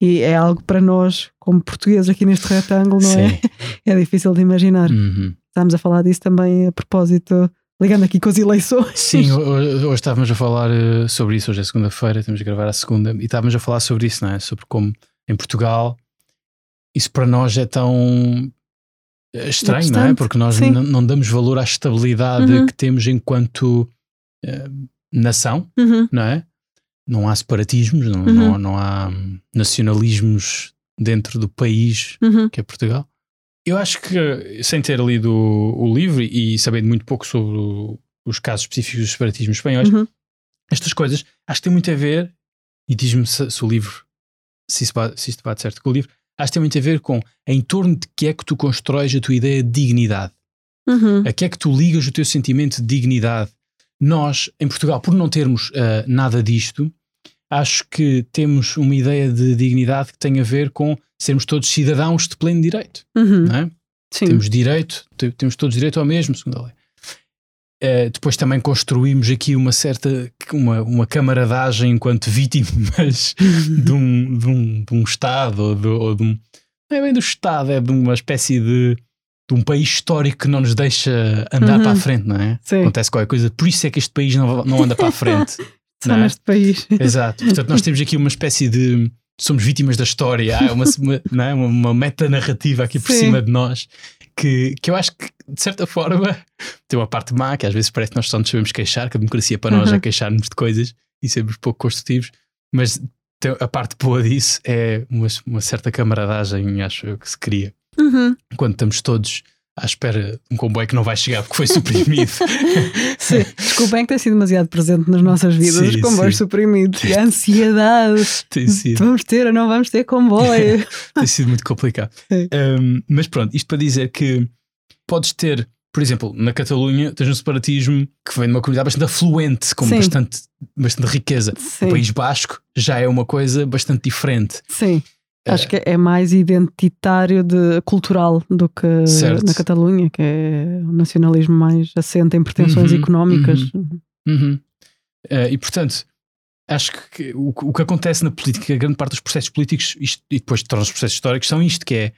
E é algo para nós, como portugueses aqui neste retângulo, não é? Sim. É difícil de imaginar. Uhum. Estamos a falar disso também a propósito, ligando aqui com as eleições. Sim, ho- ho- hoje estávamos a falar eh, sobre isso. Hoje é segunda-feira, temos de gravar a segunda, e estávamos a falar sobre isso, não é? Sobre como em Portugal isso para nós é tão eh, estranho, não é? Porque nós não damos valor à estabilidade Uhum. que temos enquanto eh, nação, Uhum, não é? Não há separatismos, não, Uhum. não, não há nacionalismos dentro do país uhum, que é Portugal. Eu acho que, sem ter lido o, livro e sabendo muito pouco sobre os casos específicos dos separatismos espanhóis, uhum. estas coisas acho que tem muito a ver, e diz-me se, se o livro, se isto, bate, se isto bate certo com o livro, acho que tem muito a ver com em torno de que é que tu constróis a tua ideia de dignidade. Uhum. A que é que tu ligas o teu sentimento de dignidade? Nós, em Portugal, por não termos ah, nada disto, acho que temos uma ideia de dignidade que tem a ver com sermos todos cidadãos de pleno direito. Uhum. É? Sim. Temos direito, te- temos todos direito ao mesmo, segundo a lei. Eh, depois também construímos aqui uma certa uma, uma camaradagem enquanto vítimas de um, de um, de um Estado ou de, ou de um. Não é bem do Estado, é de uma espécie de, de um país histórico que não nos deixa andar Uhum. para a frente, não é? Sim. Acontece qualquer coisa, por isso é que este país não, não anda para a frente. Só não é? neste país. Exato. Portanto, nós temos aqui uma espécie de. Somos vítimas da história, há uma, uma, não é? uma, uma metanarrativa aqui por Sim. cima de nós que, que eu acho que, de certa forma, tem uma parte má, que às vezes parece que nós só nos sabemos queixar, que a democracia para nós Uhum. é queixar-nos de coisas e sermos pouco construtivos, mas a parte boa disso é uma, uma certa camaradagem, acho eu, que se cria Uhum. quando estamos todos à espera de um comboio que não vai chegar porque foi suprimido. Sim. Desculpem que tem sido demasiado presente nas nossas vidas Sim, os comboios sim. suprimidos e a ansiedade. tem sido. Vamos ter ou não vamos ter comboio? tem sido muito complicado. Um, mas pronto, isto para dizer que podes ter, por exemplo, na Catalunha, tens um separatismo que vem de uma comunidade bastante afluente, com Sim. bastante, bastante riqueza. Sim. O País Basco já é uma coisa bastante diferente. Sim. Acho que é mais identitário de cultural do que Certo. na Catalunha, que é o nacionalismo mais assente em pretensões Uhum, económicas. Uhum. Uh, e portanto, acho que o, o que acontece na política, grande parte dos processos políticos, isto- e depois de todos os processos históricos, são isto: que é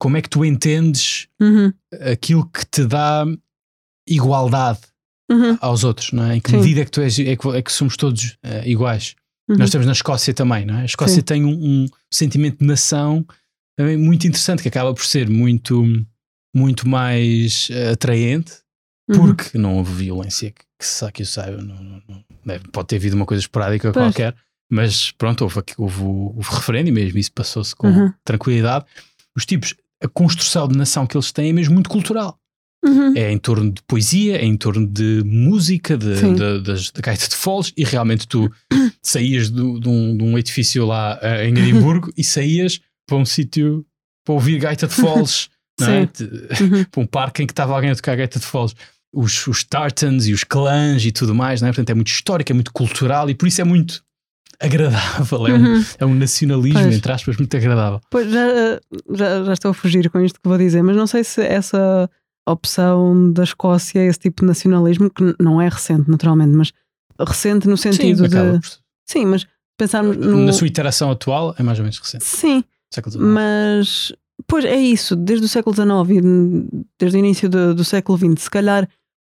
como é que tu entendes Uhum. aquilo que te dá igualdade Uhum. aos outros, não é? Em que Sim. medida é que, tu és, é que, é que somos todos eh, iguais? Uhum. Nós estamos na Escócia também, não é? A Escócia Sim. tem um, um sentimento de nação também muito interessante, que acaba por ser muito, muito mais eh, atraente, Uhum. porque não houve violência que, que, sa- que eu saiba. Não, não- não- deve- pode ter havido uma coisa esporádica Pois. qualquer, mas pronto, houve, houve, houve referendo mesmo, isso passou-se com Uhum. tranquilidade. Os tipos, a construção de nação que eles têm é mesmo muito cultural Uhum. é em torno de poesia, é em torno de música, de, de- das, da gaita de foles, e realmente tu saías do- de, um, de um edifício lá eh, em Edimburgo e saías para um sítio para ouvir gaita de foles é? Uhum. Para um parque em que estava alguém a tocar gaita de foles. Os, os tartans e os clãs e tudo mais, não é? Portanto, é muito histórico, é muito cultural e por isso é muito agradável. É, um, Uhum. é um nacionalismo, Pois. entre aspas, muito agradável. Pois já, já, já estou a fugir com isto que vou dizer, mas não sei se essa opção da Escócia, esse tipo de nacionalismo, que não é recente, naturalmente, mas recente no sentido Sim, de. por- Sim, mas pensarmos no. Na sua iteração atual é mais ou menos recente. Sim, mas. Pois é isso, desde o século XIX e desde o início do, do século XX, se calhar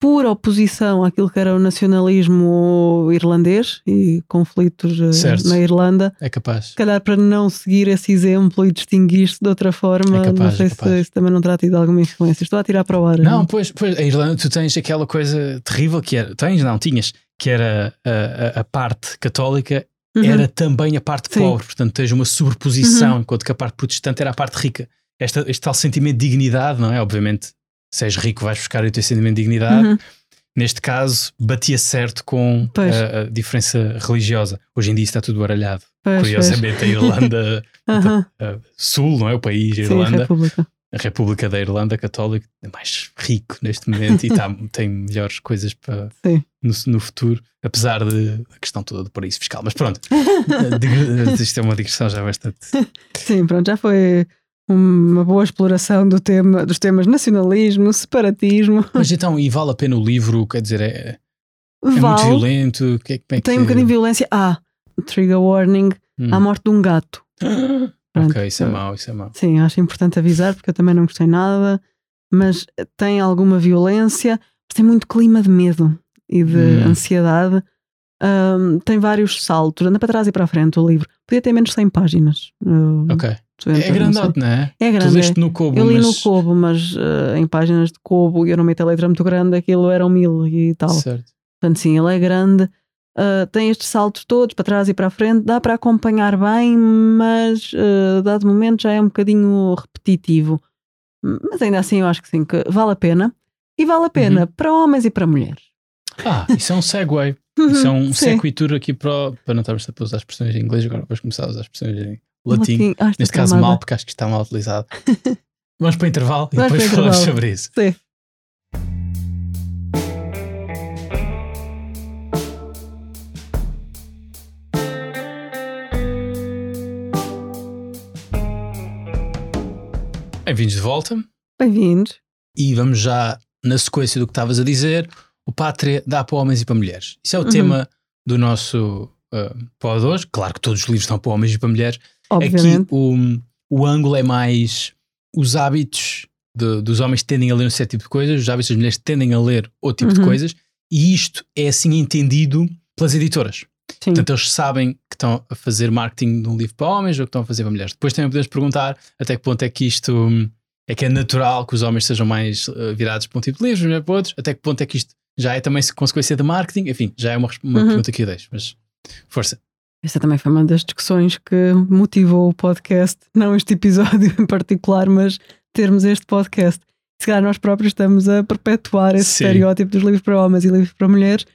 por oposição àquilo que era o nacionalismo irlandês e conflitos eh, Certo. na Irlanda, É capaz. se calhar para não seguir esse exemplo e distinguir-se de outra forma, É capaz, não sei é se isso também não terá tido alguma influência. Estou a tirar para o ar. Não, pois, pois, a Irlanda, tu tens aquela coisa terrível que era, tens, não, tinhas, que era a, a, a parte católica Uhum. era também a parte Sim. pobre, portanto tens uma sobreposição, enquanto que a parte protestante era a parte rica. Esta, este tal sentimento de dignidade, não é? Obviamente, se és rico vais buscar o teu sentimento de dignidade. Uhum. Neste caso, batia certo com Pois. a, a diferença religiosa. Hoje em dia está tudo baralhado. Pois, pois. Curiosamente, a Irlanda a Sul, não é? O país, a Sim, a Irlanda, República. a República da Irlanda Católica é mais rico neste momento e tá, tem melhores coisas para no, no futuro, apesar de a questão toda do paraíso fiscal. Mas pronto, eh, isto é uma digressão já bastante. Sim, pronto, já foi uma boa exploração do tema, dos temas nacionalismo, separatismo. Mas então, e vale a pena o livro? Quer dizer, é, é muito Vale, violento? Que é, como é tem que... um bocadinho de violência. Ah, trigger warning, Hum. a morte de um gato. Pronto. ok, isso é mau, isso é mau. Sim, acho importante avisar porque eu também não gostei nada, mas tem alguma violência, mas tem muito clima de medo e de Hum. ansiedade. Ahm, tem vários saltos, anda para trás e para a frente o livro. Podia ter menos de 100 páginas. Eu- Ok. Tu É não grandote, sei. não é? É Tu grande. leste é. no Kobo, Eu li mas... no Kobo, mas eh, em páginas de Kobo e eu não meto a letra muito grande, aquilo eram mil e tal. Certo. Portanto, sim, ele é grande. Uh, tem estes saltos todos para trás e para a frente, dá para acompanhar bem, mas uh, dado momento já é um bocadinho repetitivo. Mas ainda assim, eu acho que sim, que vale a pena. E vale a pena para homens e para mulheres. Ah, isso é um segue. Isso é um sequitur aqui para, o- para não estarmos a usar expressões em inglês, agora vais começar a usar expressões em latim. Latim. Neste caso, camada. mal, porque acho que está mal utilizado. Vamos para o intervalo e Vamos depois falamos intervalo. sobre isso. Sim. Bem-vindos de volta Bem-vindos. e vamos já na sequência do que estavas a dizer. O Pátria dá para homens e para mulheres. Isso é o Uhum. tema do nosso uh, pod de hoje. Claro que todos os livros estão para homens e para mulheres. Obviamente. Aqui o, o ângulo é mais os hábitos de- dos homens tendem a ler um certo tipo de coisas, os hábitos das mulheres tendem a ler outro tipo de Uhum. coisas, e isto é assim entendido pelas editoras. Sim. Portanto, eles sabem que estão a fazer marketing de um livro para homens ou que estão a fazer para mulheres. Depois também podemos perguntar até que ponto é que isto hum, é que é natural que os homens sejam mais uh, virados para um tipo de livros, mulheres para outros, até que ponto é que isto já é também consequência de marketing, enfim, já é uma, uma Uhum. pergunta que eu deixo, mas força. Esta também foi uma das discussões que motivou o podcast, não este episódio em particular, mas termos este podcast. Se calhar nós próprios estamos a perpetuar esse Sim. estereótipo dos livros para homens e livros para mulheres,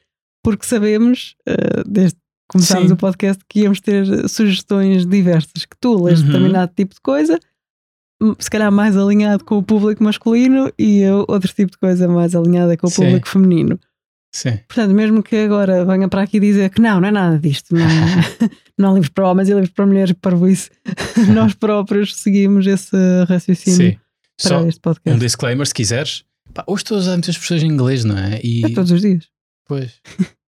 porque sabemos, eh, desde que começámos Sim. o podcast, que íamos ter sugestões diversas, que tu lês Uhum. determinado tipo de coisa, hum, se calhar mais alinhado com o público masculino, e eu outro tipo de coisa mais alinhada com o Sim. público feminino. Sim. Portanto, mesmo que agora venha para aqui dizer que não, não é nada disto, não, não há livros para homens e livros para mulheres, para isso, nós próprios seguimos esse raciocínio Sim. para Só este um podcast. disclaimer, se quiseres. Pá, hoje estou a usar muitas expressões em inglês, não é? E É todos os dias. depois,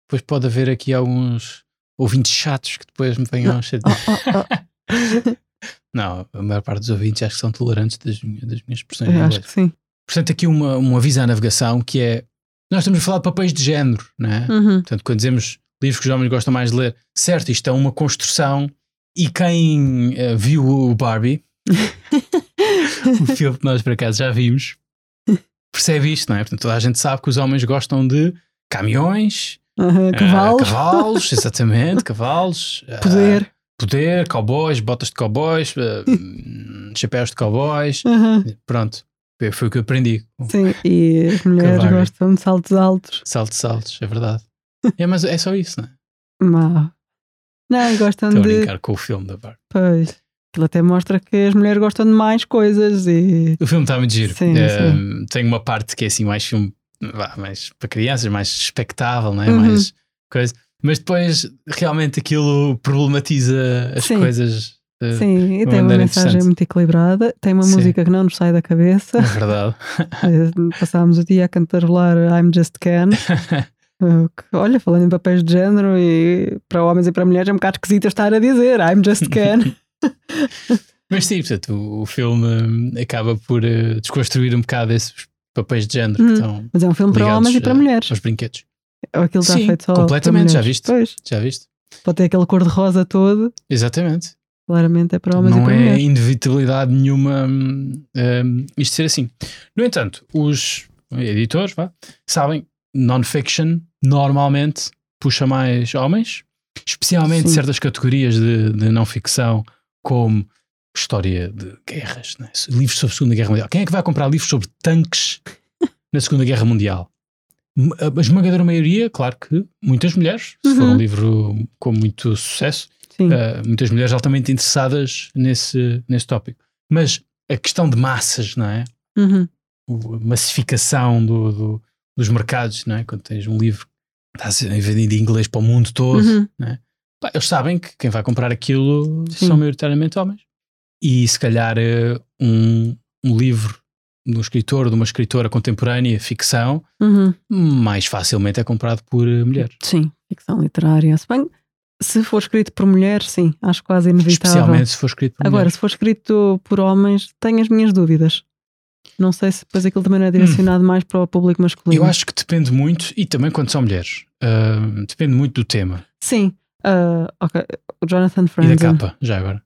depois pode haver aqui alguns ouvintes chatos que depois me venham a chatear. Oh, oh, oh. Não, a maior parte dos ouvintes acho que são tolerantes das, minhas- das minhas expressões em Eu acho inglês. que sim. Portanto, aqui uma, um aviso à navegação que é nós estamos a falar de papéis de género, não é? Uhum. Portanto, quando dizemos livros que os homens gostam mais de ler, certo, isto é uma construção e quem eh, viu o Barbie, o filme que nós por acaso já vimos, percebe isto, não é? Portanto, toda a gente sabe que os homens gostam de caminhões, Uhum. eh, Cavalos, cavalos, exatamente, cavalos, eh, poder. poder, cowboys, botas de cowboys, hum, chapéus de cowboys, Uhum. pronto. Foi- o que eu aprendi. Sim, e as mulheres gostam de saltos altos. Saltos, saltos, é verdade. É, mas é só isso, não é? Não, e gostam Estou a de. brincar com o filme da Barbie. Pois. Aquilo até mostra que as mulheres gostam de mais coisas e. O filme está muito giro. Sim, Um, tem uma parte que é assim mais filme mais para crianças, mais espectável, não é? Uhum. mais coisa. Mas depois realmente aquilo problematiza as Sim. coisas. Uh, Sim, e tem uma mensagem muito equilibrada. Tem uma Sim. música que não nos sai da cabeça. É verdade. Eh, Passámos o dia a cantarolar I'm Just Ken. Eh, olha, falando em papéis de género e para homens e para mulheres é um bocado esquisito estar a dizer I'm Just Ken. Mas sim, portanto, o, filme hum, acaba por uh, desconstruir um bocado esses papéis de género Hum. que estão Mas é um filme para homens e para a- mulheres. aos brinquedos. Ou aquilo está Sim, feito só completamente, já viste? Pois, Já viste? pode ter aquele cor-de-rosa todo. Exatamente. Claramente é para homens e não para é mulheres. inevitabilidade nenhuma hum, hum, isto ser assim. No entanto, os editores vá, sabem, non-fiction normalmente puxa mais homens, especialmente Sim. certas categorias de, de não-ficção, como história de guerras, né? livros sobre a Segunda Guerra Mundial. Quem é que vai comprar livros sobre tanques na Segunda Guerra Mundial? A esmagadora maioria, claro que muitas mulheres, se for Uhum. um livro com muito sucesso. Uh, muitas mulheres altamente interessadas nesse, nesse tópico. Mas a questão de massas, não é? Uhum. O- A massificação do, do- dos mercados, não é? Quando tens um livro que está a ser vendido em inglês para o mundo todo, Uhum. pá, eles sabem que quem vai comprar aquilo Sim. são maioritariamente homens. E se calhar uh, um, um livro de um escritor, de uma escritora contemporânea, ficção, Uhum. mais facilmente é comprado por uh, mulheres. Sim, ficção literária. Se bem, se for escrito por mulheres, sim, acho quase inevitável. Especialmente se for escrito por Agora, se for escrito por homens, tenho as minhas dúvidas. Não sei se depois aquilo também não é direcionado mais para o público masculino. Eu acho que depende muito, e também quando são mulheres, uh, depende muito do tema. Sim. Ah, ok. O Jonathan E da Franzen, capa, já agora.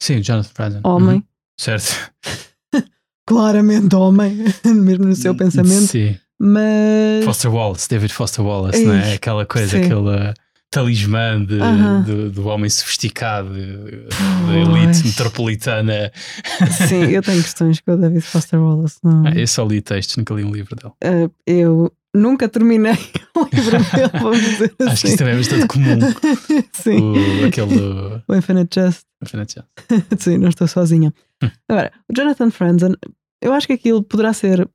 Sim, Jonathan Franzen. homem. Uhum, Certo. Claramente homem, mesmo no seu pensamento. Sim. Mas. Foster Wallace, David Foster Wallace, Ei, não é? Aquela coisa, sim. aquele talismã de, do, do homem sofisticado, da elite metropolitana. Sim, eu tenho questões com o David Foster Wallace. Não. Ah, eu só li textos, nunca li um livro dele. Ah, eu nunca terminei o livro dele, vamos dizer assim. Acho que isso também é bastante comum. Sim. O, aquele. O Infinite Jest. Infinite Jest. Sim, não estou sozinha. Hum. Agora, o Jonathan Franzen, eu acho que aquilo poderá ser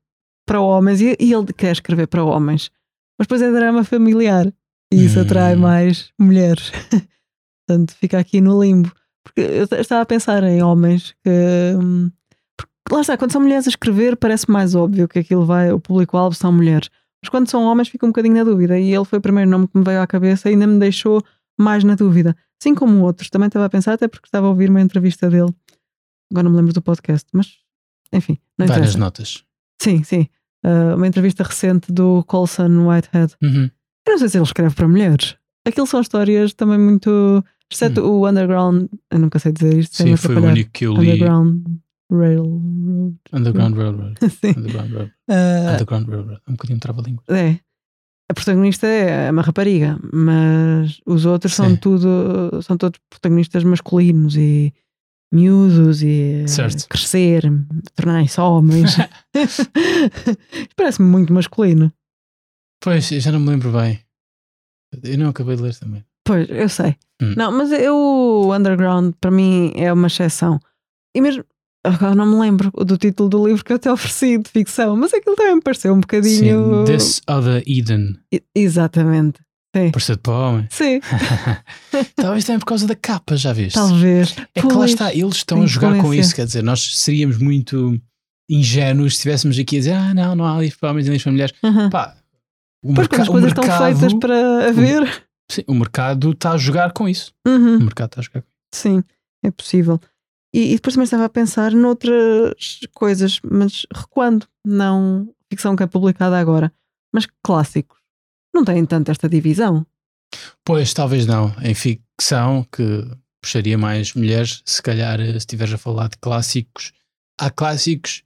para homens e, e ele quer escrever para homens, mas depois é drama familiar e isso Hum. atrai mais mulheres. Portanto, fica aqui no limbo. Porque eu estava a pensar em homens que. hum, porque lá está, quando são mulheres a escrever, parece mais óbvio que aquilo vai, o público-alvo são mulheres. Mas quando são homens, fica um bocadinho na dúvida. E ele foi o primeiro nome que me veio à cabeça e ainda me deixou mais na dúvida. Assim como outros. Também estava a pensar, até porque estava a ouvir uma entrevista dele. Agora não me lembro do podcast, mas enfim, Várias interessa. notas. Sim, sim. Ah, uma entrevista recente do Colson Whitehead. Uhum. Eu não sei se ele escreve para mulheres. Aquilo são histórias também muito. Exceto o Underground. Eu nunca sei dizer isto. Hum. Sim, foi o único que eu li. Underground Railroad. Underground Railroad. sim. Underground Railroad. Ah, Underground Railroad. É um bocadinho trava-língua. é. A protagonista é uma rapariga, mas os outros são Sim. tudo. São todos protagonistas masculinos e miúdos e Certo. crescer, tornarem-se homens. Parece-me muito masculino. Pois, eu já não me lembro bem. Eu não acabei de ler também. Pois, eu sei. Hum. Não, mas eu, o Underground para mim é uma exceção. E mesmo. Agora não me lembro do título do livro que eu te ofereci de ficção, mas aquilo também me pareceu um bocadinho. Sim, This Other Eden. I- Exatamente. Pareceu para homem. Sim, Talvez também por causa da capa, já viste? talvez. É que lá Pois. está, eles estão a jogar com isso. Quer dizer, nós seríamos muito ingênuos se estivéssemos aqui a dizer: ah, não, não há livro para homens e livros para mulheres. Aham. Pá, o, Pois quando as o coisas estão mercado, feitas para haver. sim, o mercado está a jogar com isso. O Uhum, mercado está a jogar com Sim, é possível. E, e depois também estava a pensar noutras coisas, mas recuando, não ficção que é publicada agora, mas clássicos. Não têm tanto esta divisão. Pois, talvez não. Em ficção, que puxaria mais mulheres, se calhar, eh, se estiveres a falar de clássicos, há clássicos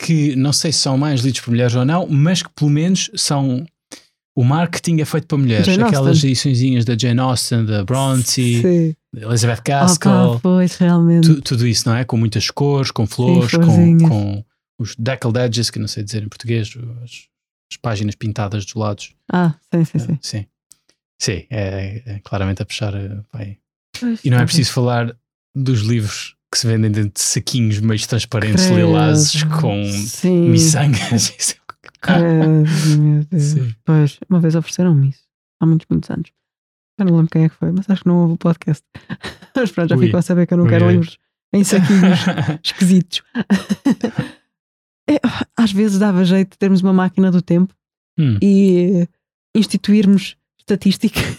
que não sei se são mais lidos por mulheres ou não, mas que pelo menos são. O marketing é feito para mulheres. Jane Aquelas ediçõezinhas da Jane Austen, da Bronte, Sim. da Elizabeth Ah, Gaskell, pá, pois, realmente. tu- tudo isso, não é? Com muitas cores, com flores, com, florzinhas. com os deckled edges, que não sei dizer em português, as, as páginas pintadas dos lados. Ah, sim, sim, sim. Sim. Sim, é, é claramente a puxar. eh, vai. Pois, E não é preciso falar dos livros que se vendem dentro de saquinhos meio transparentes, Credo. lilazes, com Sim. miçangas. É- Credo, meu Deus. Sim. Pois, uma vez ofereceram-me isso. Há muitos, muitos anos. Já não lembro quem é que foi, mas acho que não houve o podcast. Mas pronto, já Ui. ficam a saber que eu não Ui, quero livros em saquinhos esquisitos. É, às vezes dava jeito de termos uma máquina do tempo Hum. e instituirmos estatísticas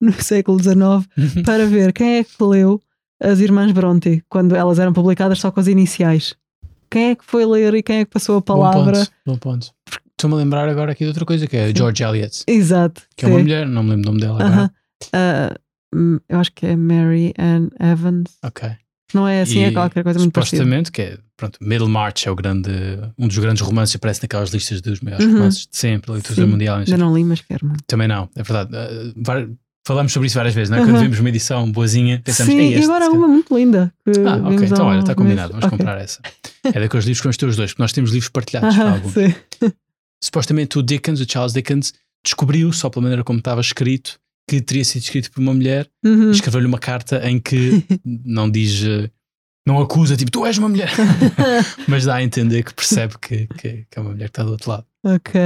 no século XIX para ver quem é que leu as Irmãs Bronte quando elas eram publicadas só com as iniciais. Quem é que foi ler e quem é que passou a palavra? Bom ponto. Bom ponto. Estou-me a lembrar agora aqui de outra coisa que é a George Eliot, Exato. que é uma sim. mulher, não me lembro o nome dela agora. Aham. Ah, hum, eu acho que é Mary Ann Evans. Ok. Não é assim, E é qualquer coisa muito parecida. Supostamente, que é, pronto, Middlemarch é o grande, um dos grandes romances, aparece naquelas listas dos maiores Uhum. romances de sempre, a literatura Sim. mundial. Ainda não li, mas quero. Também não, é verdade. Uh, falamos sobre isso várias vezes, não é? Uhum. Quando vimos uma edição boazinha, pensamos, Sim, é e este. agora há se calhar." uma muito linda. Ah, ok, então olha, está combinado, vamos meses. Ok. comprar essa. É daqueles livros ter os dois, porque nós temos livros partilhados. Alguns. sim. Supostamente o Dickens, o Charles Dickens, descobriu, só pela maneira como estava escrito, que teria sido escrito por uma mulher Uhum. e escreveu-lhe uma carta em que não diz, eh, não acusa, tipo, tu és uma mulher, mas dá a entender que percebe que, que, que é uma mulher que está do outro lado. Ok.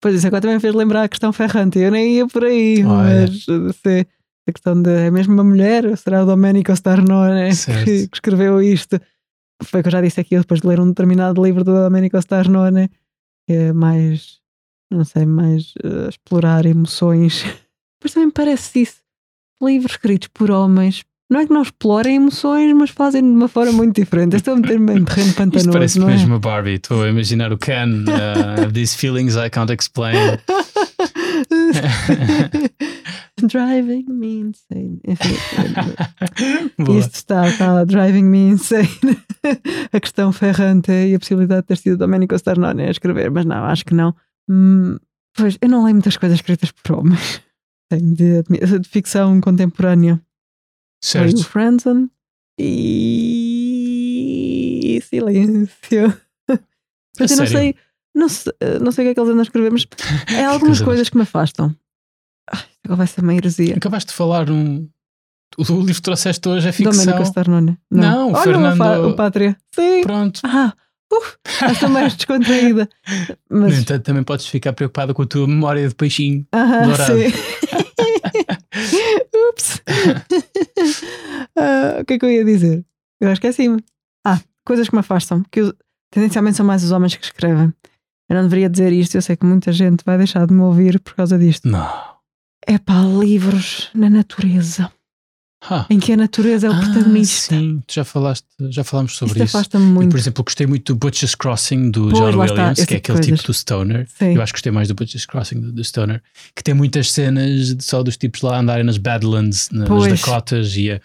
Pois isso agora também fez lembrar a questão ferrante. Eu nem ia por aí, Olha. mas uh, se, a questão de é mesmo uma mulher, ou será o Domenico Starnone Certo. que, que escreveu isto? Foi o que eu já disse aqui depois de ler um determinado livro do Domenico Starnone, que é mais, não sei, mais uh, explorar emoções. Mas também parece isso. Livros escritos por homens, não é que não explorem emoções, mas fazem de uma forma muito diferente. Estou a meter-me em terreno Isto pantanoso, parece não é? mesmo a Barbie. Estou a imaginar o Ken, uh, these feelings I can't explain. Driving me insane. Enfim, isto está, está driving me insane. a questão ferrante e a possibilidade de ter sido Domenico Starnone a escrever, mas não, acho que não. Hum, pois, eu não leio muitas coisas escritas por homens. Tenho de, de ficção contemporânea. Certo. Franzen e Silêncio. Mas eu não sei, não sei, não sei o que é que eles andam a escrever, mas é algumas coisas que me afastam. Ai, agora vai ser uma heresia. Acabaste de falar um. O livro que trouxeste hoje é ficção. Domenico Starnone. Não, o Olha Fernando- o, Fa- o Pátria. Sim. Pronto. Ah, uf, esta mais descontraída. No Mas, entanto, também podes ficar preocupada com a tua memória de peixinho. ah, dourado. sim. Ups. Ah, o que é que eu ia dizer? Eu esqueci-me. Ah, coisas que me afastam. Que eu- tendencialmente são mais os homens que escrevem. Eu não deveria dizer isto, eu sei que muita gente vai deixar de me ouvir por causa disto. Não. É pá, livros na natureza, Ah. em que a natureza é o Ah, protagonista. Sim, tu já falaste, já falámos sobre Isto isso. afasta-me Eu, muito. por exemplo, gostei muito do Butcher's Crossing do Pois, John está, Williams, esse que é tipo aquele tipo coisas. do Stoner. Sim. Eu acho que gostei mais do Butcher's Crossing do, do Stoner, que tem muitas cenas só dos tipos lá andarem nas Badlands, na- nas Pois. Dakotas e a,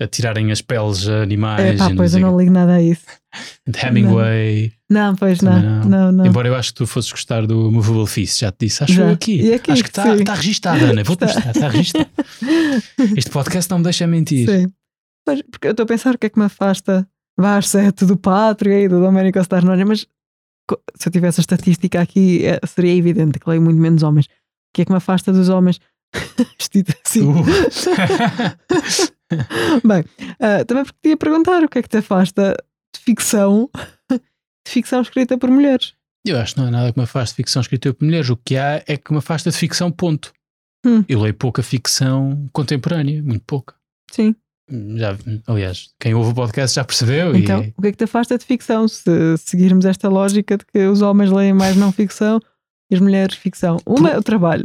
a tirarem as peles a animais. É pá, pois eu não ligo nada a isso. De Hemingway. Não, pois não. Não. Não, não. Embora eu acho que tu fosses gostar do Movable Feast, já te disse, acho Já. eu aqui. Aqui, acho que está sim. tá registado, Ana. Vou-te Está. mostrar, está registado. Este podcast não me deixa mentir. Sim. Porque eu estou a pensar o que é que me afasta Vars sete do Pátria e do Domenico Starnone, mas se eu tivesse a estatística aqui é- seria evidente que leio muito menos homens. O que é que me afasta dos homens? Vestido assim. Uh. Bem, ah, também porque te ia perguntar o que é que te afasta de ficção, de ficção escrita por mulheres. Eu acho que não há nada que me afaste de ficção escrita por mulheres. O que há é que me afasta de ficção, ponto. Hum. Eu leio pouca ficção contemporânea, muito pouca. Sim. Já, aliás, quem ouve o podcast já percebeu. Então, e o que é que te afasta de ficção? Se seguirmos esta lógica de que os homens leem mais não ficção e as mulheres ficção. Uma é o trabalho.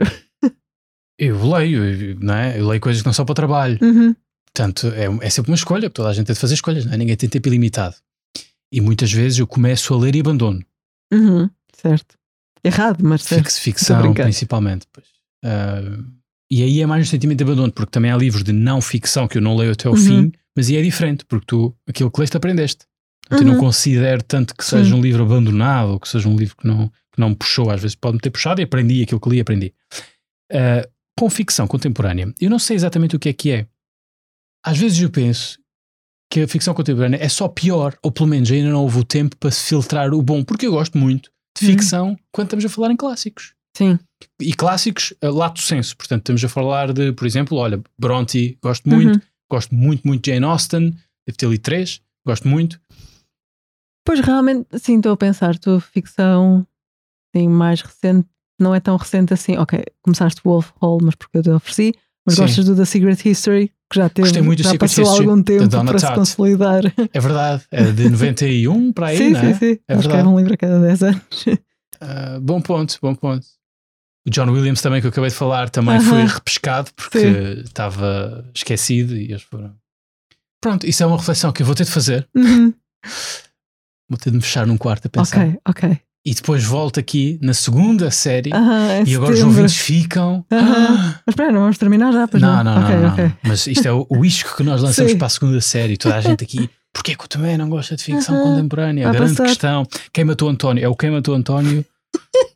eu leio, não é? Eu leio coisas que não são para o trabalho. Uhum. Portanto, é, é sempre uma escolha, porque toda a gente tem de fazer escolhas, não é? Ninguém tem tempo ilimitado. E muitas vezes eu começo a ler e abandono. Uhum, certo. Errado, mas certo. Fix- ficção, principalmente. Ah, e aí é mais um sentimento de abandono, porque também há livros de não ficção que eu não leio até ao Uhum. fim, mas aí é diferente, porque tu, aquilo que leste, aprendeste. Portanto, eu não Uhum. considero tanto que seja Sim. um livro abandonado ou que seja um livro que não, que não me puxou. Às vezes pode-me ter puxado e aprendi aquilo que li, aprendi. Ah, com ficção contemporânea, eu não sei exatamente o que é que é. Às vezes eu penso que a ficção contemporânea é só pior, ou pelo menos ainda não houve o tempo para se filtrar o bom, porque eu gosto muito de Uhum. ficção quando estamos a falar em clássicos. Sim. E clássicos, a lato senso. Portanto, estamos a falar de, por exemplo, olha, Bronte, gosto muito, Uhum. gosto muito, muito de Jane Austen, Deve ter lido três, gosto muito. Pois realmente, sim, estou a pensar, tua ficção sim, mais recente, não é tão recente assim. Ok, começaste Wolf Hall, mas porque eu te ofereci, mas Sim. gostas do The Secret History, que já teve, Gostei muito já Secret passou History, algum da tempo Donna para se Tartt. consolidar. É verdade, é de 91 para aí, sim, não é? sim, sim. É Acho que verdade. é um livro a cada 10 anos. Ah, bom ponto, bom ponto. O John Williams também, que eu acabei de falar, também Aham. foi repescado porque estava esquecido e eles foram. Pronto, isso é uma reflexão que eu vou ter de fazer. Uhum. Vou ter de me fechar num quarto a pensar. ok, ok. E depois volto aqui na segunda série em e agora os ouvintes ficam. "Ah, Mas espera, não vamos terminar já? Pois não, não, não, ok, não, ok. não. Mas isto é o, o isco que nós lançamos Sim. para a segunda série. Toda a gente aqui. Porquê que eu também não gosto de ficção Aham. contemporânea? Vai Grande passar. questão. Quem matou António? É o Quem matou António?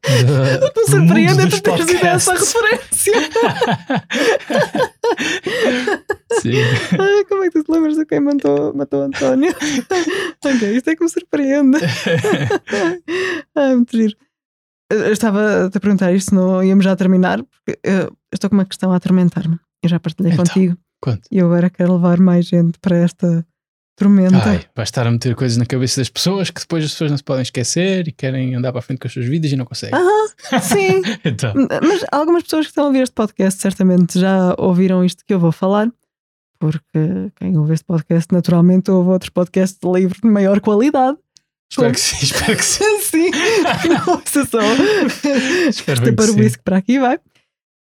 mundo surpreende tu teres ido a essa referência. Sim. Ai, como é que tu te lembras de quem matou, matou António? ok, isto é que me surpreende. Ai, muito giro. Eu estava a te perguntar isto, se não íamos já terminar, porque eu eu estou com uma questão a atormentar-me. Eu já partilhei Então. contigo Quanto? e eu agora quero levar mais gente para esta tormenta. Ai, vai estar a meter coisas na cabeça das pessoas que depois as pessoas não se podem esquecer e querem andar para a frente com as suas vidas e não conseguem. Sim. Então, Mas algumas pessoas que estão a ouvir este podcast certamente já ouviram isto que eu vou falar, porque quem ouve este podcast naturalmente ouve outros podcasts de livros de maior qualidade. espero que sim, espero que sim. Sim, não ouça só. Espero Este bem que para aqui vai.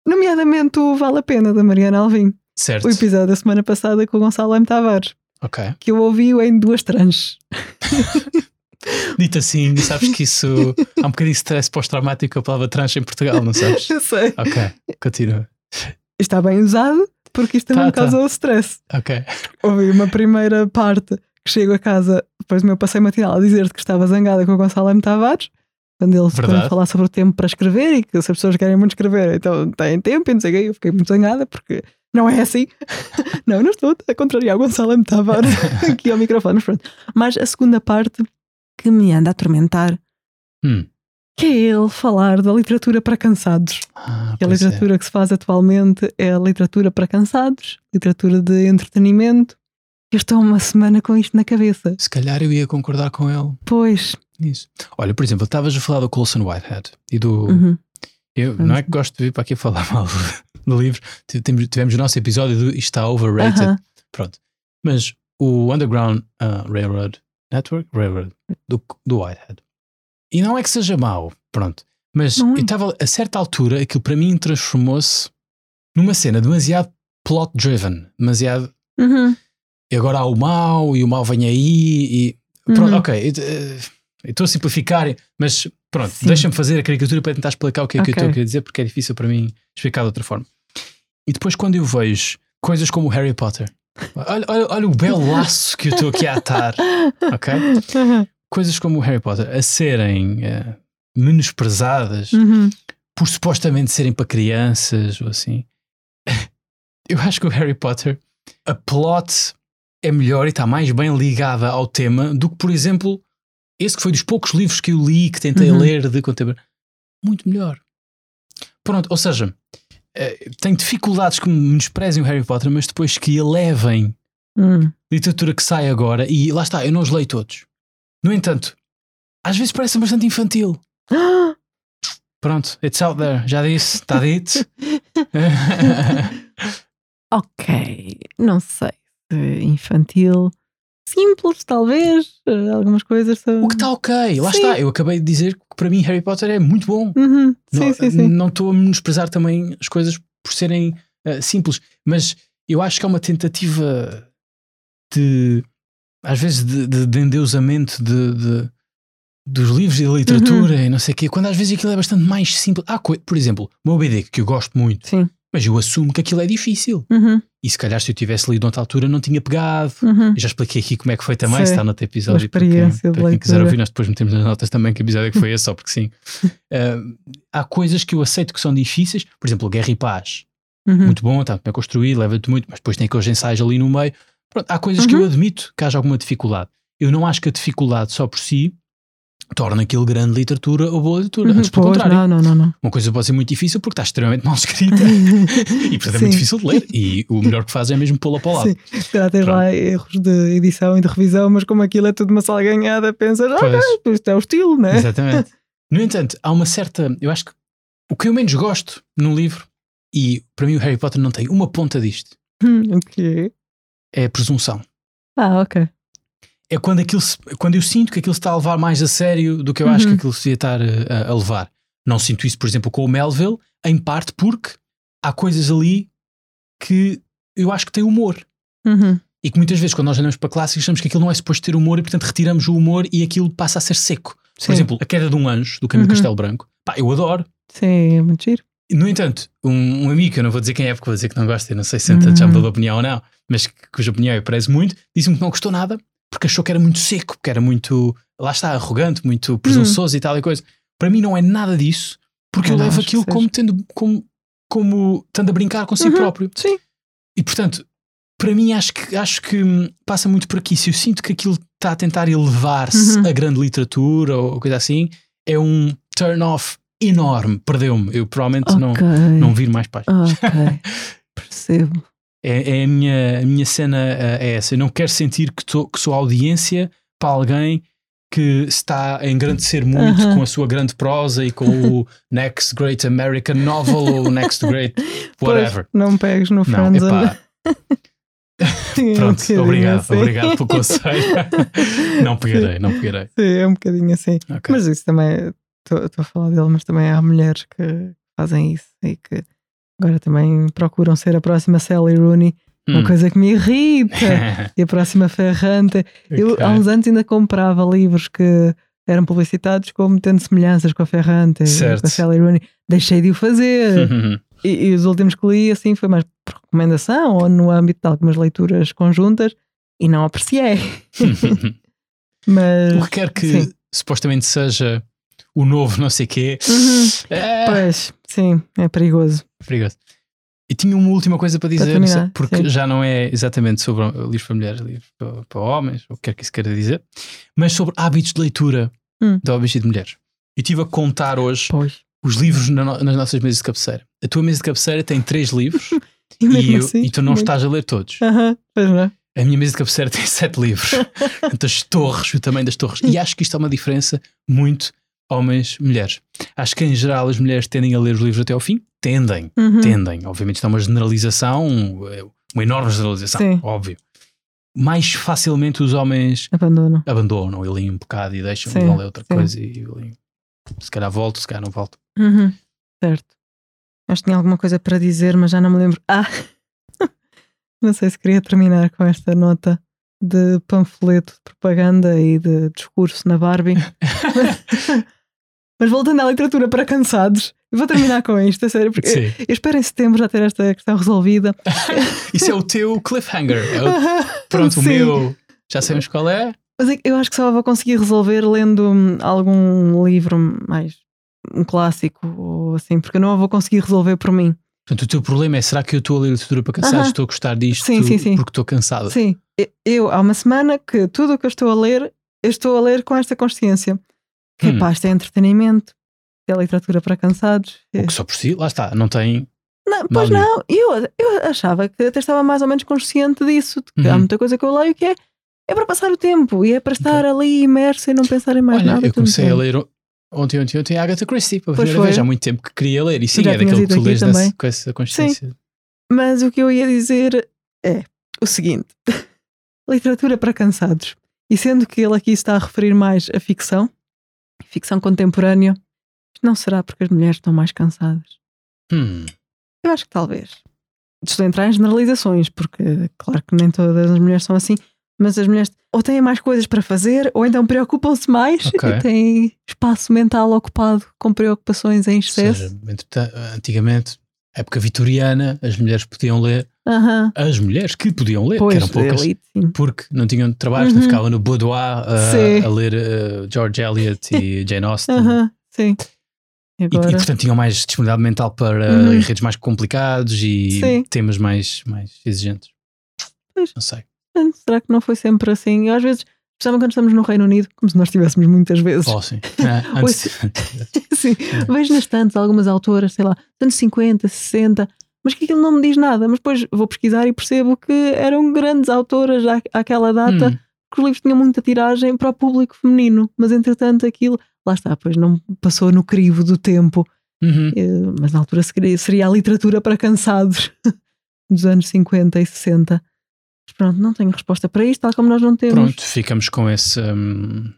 Nomeadamente o Vale a Pena da Mariana Alvim, Certo. o episódio da semana passada com o Gonçalo M. Tavares, Ok. que eu ouvi-o em duas tranches. Dito assim, sabes que isso há um bocadinho de stress pós-traumático a palavra trancha em Portugal, não sabes? Eu sei. Ok, continua. Está bem usado, porque isto também Tá, me tá. causou stress. Ok. ouvi uma primeira parte que chego a casa depois do meu passeio matinal a dizer-te que estava zangada com o Gonçalo M. Tavares quando ele Verdade. falar sobre o tempo para escrever e que se as pessoas querem muito escrever então têm tempo e não sei o quê eu fiquei muito zangada porque não é assim não, não estou a contrariar o Gonçalo M. Tavares aqui ao microfone mas pronto. mas a segunda parte que me anda a atormentar Hum. que é ele falar da literatura para cansados Ah, que a é. literatura que se faz atualmente é a literatura para cansados, literatura de entretenimento. Eu estou uma semana com isto na cabeça. Se calhar eu ia concordar com ele Pois. nisso. Olha, por exemplo, estavas a falar do Colson Whitehead e do. Uhum. Eu, não é que gosto de vir para aqui falar mal do livro. Tivemos, tivemos o nosso episódio do Isto está overrated. Aham. Pronto. Mas o Underground uh, Railroad Network, Railroad, do, do Whitehead. E não é que seja mau, pronto. Mas é. eu estava a certa altura, aquilo para mim transformou-se numa cena demasiado plot driven, demasiado. Uhum. E agora há o mau e o mau vem aí e. Pronto, Uhum. ok. eh, Estou a simplificar, mas pronto, deixa-me fazer a caricatura para tentar explicar o que é que eu estou a querer dizer, porque é difícil para mim explicar de outra forma. E depois, quando eu vejo coisas como o Harry Potter, olha, olha, olha o belo laço que eu estou aqui a atar, ok? Coisas como o Harry Potter a serem eh, menosprezadas Uhum. por supostamente serem para crianças ou assim. Eu acho que o Harry Potter, a plot é melhor e está mais bem ligada ao tema do que, por exemplo, esse que foi dos poucos livros que eu li, que tentei Uhum. ler de contemporâneo. Muito melhor. Pronto, ou seja, eh, tenho dificuldades que menosprezem o Harry Potter, mas depois que elevem Uhum. literatura que sai agora, e lá está, eu não os leio todos. No entanto, às vezes parece bastante infantil. Pronto, it's out there, já disse, está dito. ok. Não sei. se Infantil. Simples, talvez. Eh, Algumas coisas são. o que está ok, lá Sim. está. Eu acabei de dizer que para mim Harry Potter é muito bom. Uhum. Sim, não, sim, sim. não estou a menosprezar também as coisas por serem eh, simples, mas eu acho que é uma tentativa de, às vezes, de, de, de endeusamento de, de- dos livros e da literatura Uhum. e não sei o quê, quando às vezes aquilo é bastante mais simples. Há por exemplo, Moby Dick, que eu gosto muito, Sim. mas eu assumo que aquilo é difícil. Uhum. E se calhar se eu tivesse lido noutra altura não tinha pegado. Uhum. Já expliquei aqui como é que foi também, Sim. está no episódio. Para quem, para quem quiser ouvir, nós depois metemos nas notas também que episódio é que foi esse, só porque sim. Ah, há coisas que eu aceito que são difíceis, por exemplo, Guerra e Paz. Uhum. Muito bom, está bem construído, leva-te muito, mas depois tem aqueles ensaios ali no meio. Pronto, há coisas que eu Uhum. admito que haja alguma dificuldade. Eu não acho que a dificuldade só por si torna aquilo grande literatura ou boa literatura. Uhum, Antes, pelo contrário. Não, não, não. não. Uma coisa pode ser muito difícil porque está extremamente mal escrita e portanto é muito difícil de ler. E o melhor que faz é mesmo pô-la para o lado. Sim, calhar tens lá erros de edição e de revisão, mas como aquilo é tudo uma sala ganhada, pensas, ah, Pois. isto é o estilo, né? Exatamente. No entanto, há uma certa. Eu acho que o que eu menos gosto num livro, e para mim o Harry Potter não tem uma ponta disto, Hum, o quê? é a presunção. Ah, ok. É quando, aquilo se- quando eu sinto que aquilo se está a levar mais a sério do que eu acho que Uhum. aquilo se ia estar a, a levar. Não sinto isso, por exemplo, com o Melville, em parte porque há coisas ali que eu acho que têm humor. Uhum. E que muitas vezes, quando nós olhamos para clássicos, achamos que aquilo não é suposto ter humor e, portanto, retiramos o humor e aquilo passa a ser seco. Por Sim. exemplo, A Queda de um Anjo, do Caminho Uhum. do Castelo Branco. Pá, eu adoro. Sim, é muito giro. No entanto, um, um amigo, eu não vou dizer quem é porque vou dizer que não gosta, eu não sei se entretanto já Uhum. mudou de opinião ou não, mas cuja opinião eu prezo muito, disse-me que não gostou nada porque achou que era muito seco, porque era muito, lá está, arrogante, muito presunçoso e tal e coisa. Para mim não é nada disso, porque Eu eu não levo aquilo como tendo, como, como estando a brincar com si Uhum. próprio. Sim. E portanto, para mim acho que, acho que hum, passa muito por aqui. Se eu sinto que aquilo está a tentar elevar-se Uhum. a grande literatura ou coisa assim, é um turn-off enorme. Perdeu-me. Eu provavelmente não, Ok. não viro mais páginas. Ok. Percebo. É, é a, minha, a minha cena eh, é essa. Eu não quero sentir que, tô- que sou audiência para alguém que está a engrandecer muito Aham. com a sua grande prosa e com o Next Great American Novel ou Next Great whatever. Pois, não pegues no Não, Sim, é um pronto, bocadinho obrigado, assim. obrigado pelo conselho. não pegarei, não pegarei. Sim, é um bocadinho assim. Ok. Mas isso também, estou a falar dele, mas também há mulheres que fazem isso e que agora também procuram ser a próxima Sally Rooney, uma Hum. coisa que me irrita. e a próxima Ferrante. Eu Ok. há uns anos ainda comprava livros que eram publicitados como tendo semelhanças com a Ferrante, Certo. com a Sally Rooney. Deixei de o fazer. e, e os últimos que li assim foi mais por recomendação ou no âmbito de algumas leituras conjuntas e não apreciei. Mas o que quer que sim. supostamente seja o novo não sei quê. Uhum. É, Pois, sim, é perigoso. Perigoso. E tinha uma última coisa para dizer, terminar, não sei, porque sim. já não é exatamente sobre livros para mulheres, livros para, para homens, ou o que quer que isso queira dizer, mas sobre hábitos de leitura Hum. de homens e de mulheres. Eu estive a contar hoje Pois. os livros na no- nas nossas mesas de cabeceira. A tua mesa de cabeceira tem três livros E mesmo e, eu- assim. e tu não muito- estás a ler todos. Aham, pois não. A minha mesa de cabeceira tem sete livros. Portanto, as torres, o tamanho das torres. E acho que isto é uma diferença muito homens-mulheres. Acho que em geral as mulheres tendem a ler os livros até ao fim. Tendem, Uhum. tendem. Obviamente isto é uma generalização, é uma enorme generalização, Sim. óbvio. Mais facilmente os homens Abandono. abandonam, ele um bocado e deixam, Sim, vão ler outra sim. coisa e leem. se calhar volto, se calhar não volto. Uhum. Certo. Acho que tinha alguma coisa para dizer, mas já não me lembro. Ah! não sei se queria terminar com esta nota de panfleto de propaganda e de discurso na Barbie. mas voltando à literatura para cansados, eu vou terminar com isto, a sério, porque Sim. eu espero em setembro já ter esta questão resolvida. Isso é o teu cliffhanger. É o- pronto, o Sim. meu já sabemos qual é. Mas é eu acho que só vou conseguir resolver lendo hum, algum livro mais um clássico ou assim, porque eu não a vou conseguir resolver por mim. Portanto, o teu problema é: será que eu estou a ler literatura para cansados? Aham. Estou a gostar disto Sim, sim, sim. porque estou cansada. Sim, eu há uma semana que tudo o que eu estou a ler, eu estou a ler com esta consciência. Que Hum. pá, isto é entretenimento, é literatura para cansados. O que só por si, lá está, não tem. Não, pois não, eu, eu achava que até estava mais ou menos consciente disso, de que há Uhum. muita coisa que eu leio que é, é para passar o tempo e é para estar ali imerso e não pensar em mais Olha, nada. eu comecei a ler ontem, ontem, ontem a Agatha Christie pela Pois primeira vez. Há muito tempo que queria ler. E sim, Já é daquele que tu lês com essa consciência. Mas o que eu ia dizer é o seguinte: literatura para cansados. E sendo que ele aqui está a referir mais a ficção, ficção contemporânea, não será porque as mulheres estão mais cansadas? Hum, Eu acho que talvez. Estou a entrar em generalizações, porque claro que nem todas as mulheres são assim, mas as mulheres ou têm mais coisas para fazer, ou então preocupam-se mais Ok. e têm espaço mental ocupado com preocupações em excesso. seja, antigamente, época vitoriana, as mulheres podiam ler. As mulheres que podiam ler, que Pois, eram poucas. elite. Porque não tinham trabalho, Uhum. ficavam no boudoir a, Sim. a ler uh, George Eliot e Jane Austen. Sim. E E, e, portanto tinham mais disponibilidade mental para Uhum. enredos mais complicados e Sim. temas mais, mais exigentes. Pois. Não sei. Será que não foi sempre assim? Eu às vezes Especialmente quando estamos no Reino Unido, como se nós estivéssemos muitas vezes. Oh, sim. Ah, antes- Sim, vejo nas tantas algumas autoras, sei lá, anos 50, 60, mas que aquilo não me diz nada. Mas depois vou pesquisar e percebo que eram grandes autoras à, àquela data, Hum, que os livros tinham muita tiragem para o público feminino. Mas entretanto aquilo, lá está, pois não passou no crivo do tempo. uhum. Eh, Mas na altura seria, seria a literatura para cansados dos anos 50 e 60. Mas pronto, não tenho resposta para isto, tal como nós não temos. Pronto, ficamos com esse hum,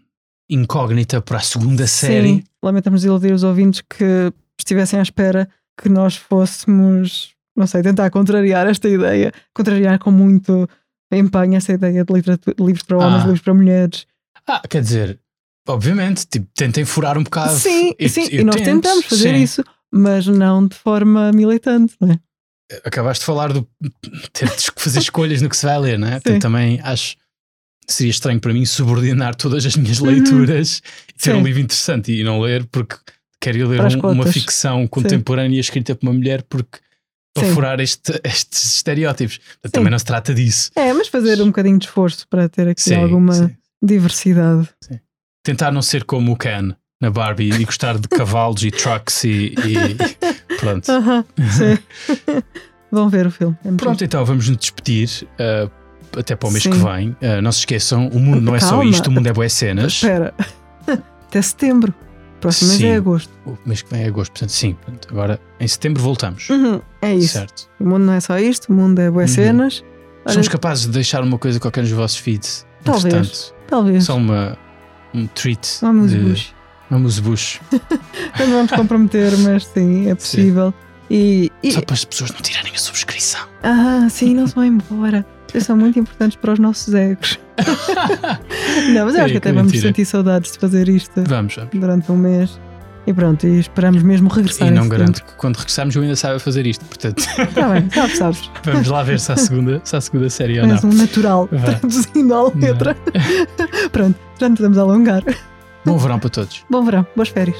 incógnita para a segunda série. Sim, lamentamos iludir os ouvintes que estivessem à espera que nós fôssemos, não sei, tentar contrariar esta ideia, contrariar com muito empenho essa ideia de literatura, livros para homens, Ah. livros para mulheres. Ah, quer dizer, obviamente, tipo, tentem furar um bocado. sim, Eu- sim, eu e nós tento, tentamos fazer sim. isso, mas não de forma militante, não é? Acabaste de falar do ter de fazer escolhas no que se vai ler, não é? Portanto, também acho seria estranho para mim subordinar todas as minhas Uhum. leituras e ter Sim. um livro interessante e não ler porque quero ler um- uma ficção contemporânea escrita por uma mulher porque para Sim. furar este- estes estereótipos. Sim. também não se trata disso. É, mas fazer um bocadinho de esforço para ter aqui Sim, alguma diversidade. Tentar não ser como o Ken na Barbie e gostar de cavalos e trucks e, e pronto. Aham, sim. Vão ver o filme. é Pronto, então vamos nos despedir. uh, até para o mês que vem. Uh, não se esqueçam, o mundo não é só Calma. isto, o mundo é boas cenas. Espera, até setembro. Próximo mês Sim. é agosto. O mês que vem é agosto, portanto, sim. Portanto, agora em setembro voltamos. Uhum, é isso. Certo. O mundo não é só isto, o mundo é boas Uhum. cenas. Olha, Somos capazes de deixar uma coisa qualquer nos vossos feeds. Talvez. Entretanto, talvez. Só uma, um treat. Uma de- musbush. Uma musbush. Não vamos comprometer, mas sim, é possível. E, e- Só para as pessoas não tirarem a subscrição. ah, sim, não se vão embora. São muito importantes para os nossos egos. Não, mas eu É, acho que que até vamos mentira. sentir saudades de fazer isto Vamos, vamos. durante um mês. E pronto, e esperamos mesmo regressar. E não garanto que quando regressarmos eu ainda saiba fazer isto. Portanto, Está bem, sabes, sabes. vamos lá ver se há a segunda, se há a segunda série ou não. És um natural, traduzindo à letra. Pronto, já nos vamos alongar. Bom verão para todos. Bom verão, boas férias.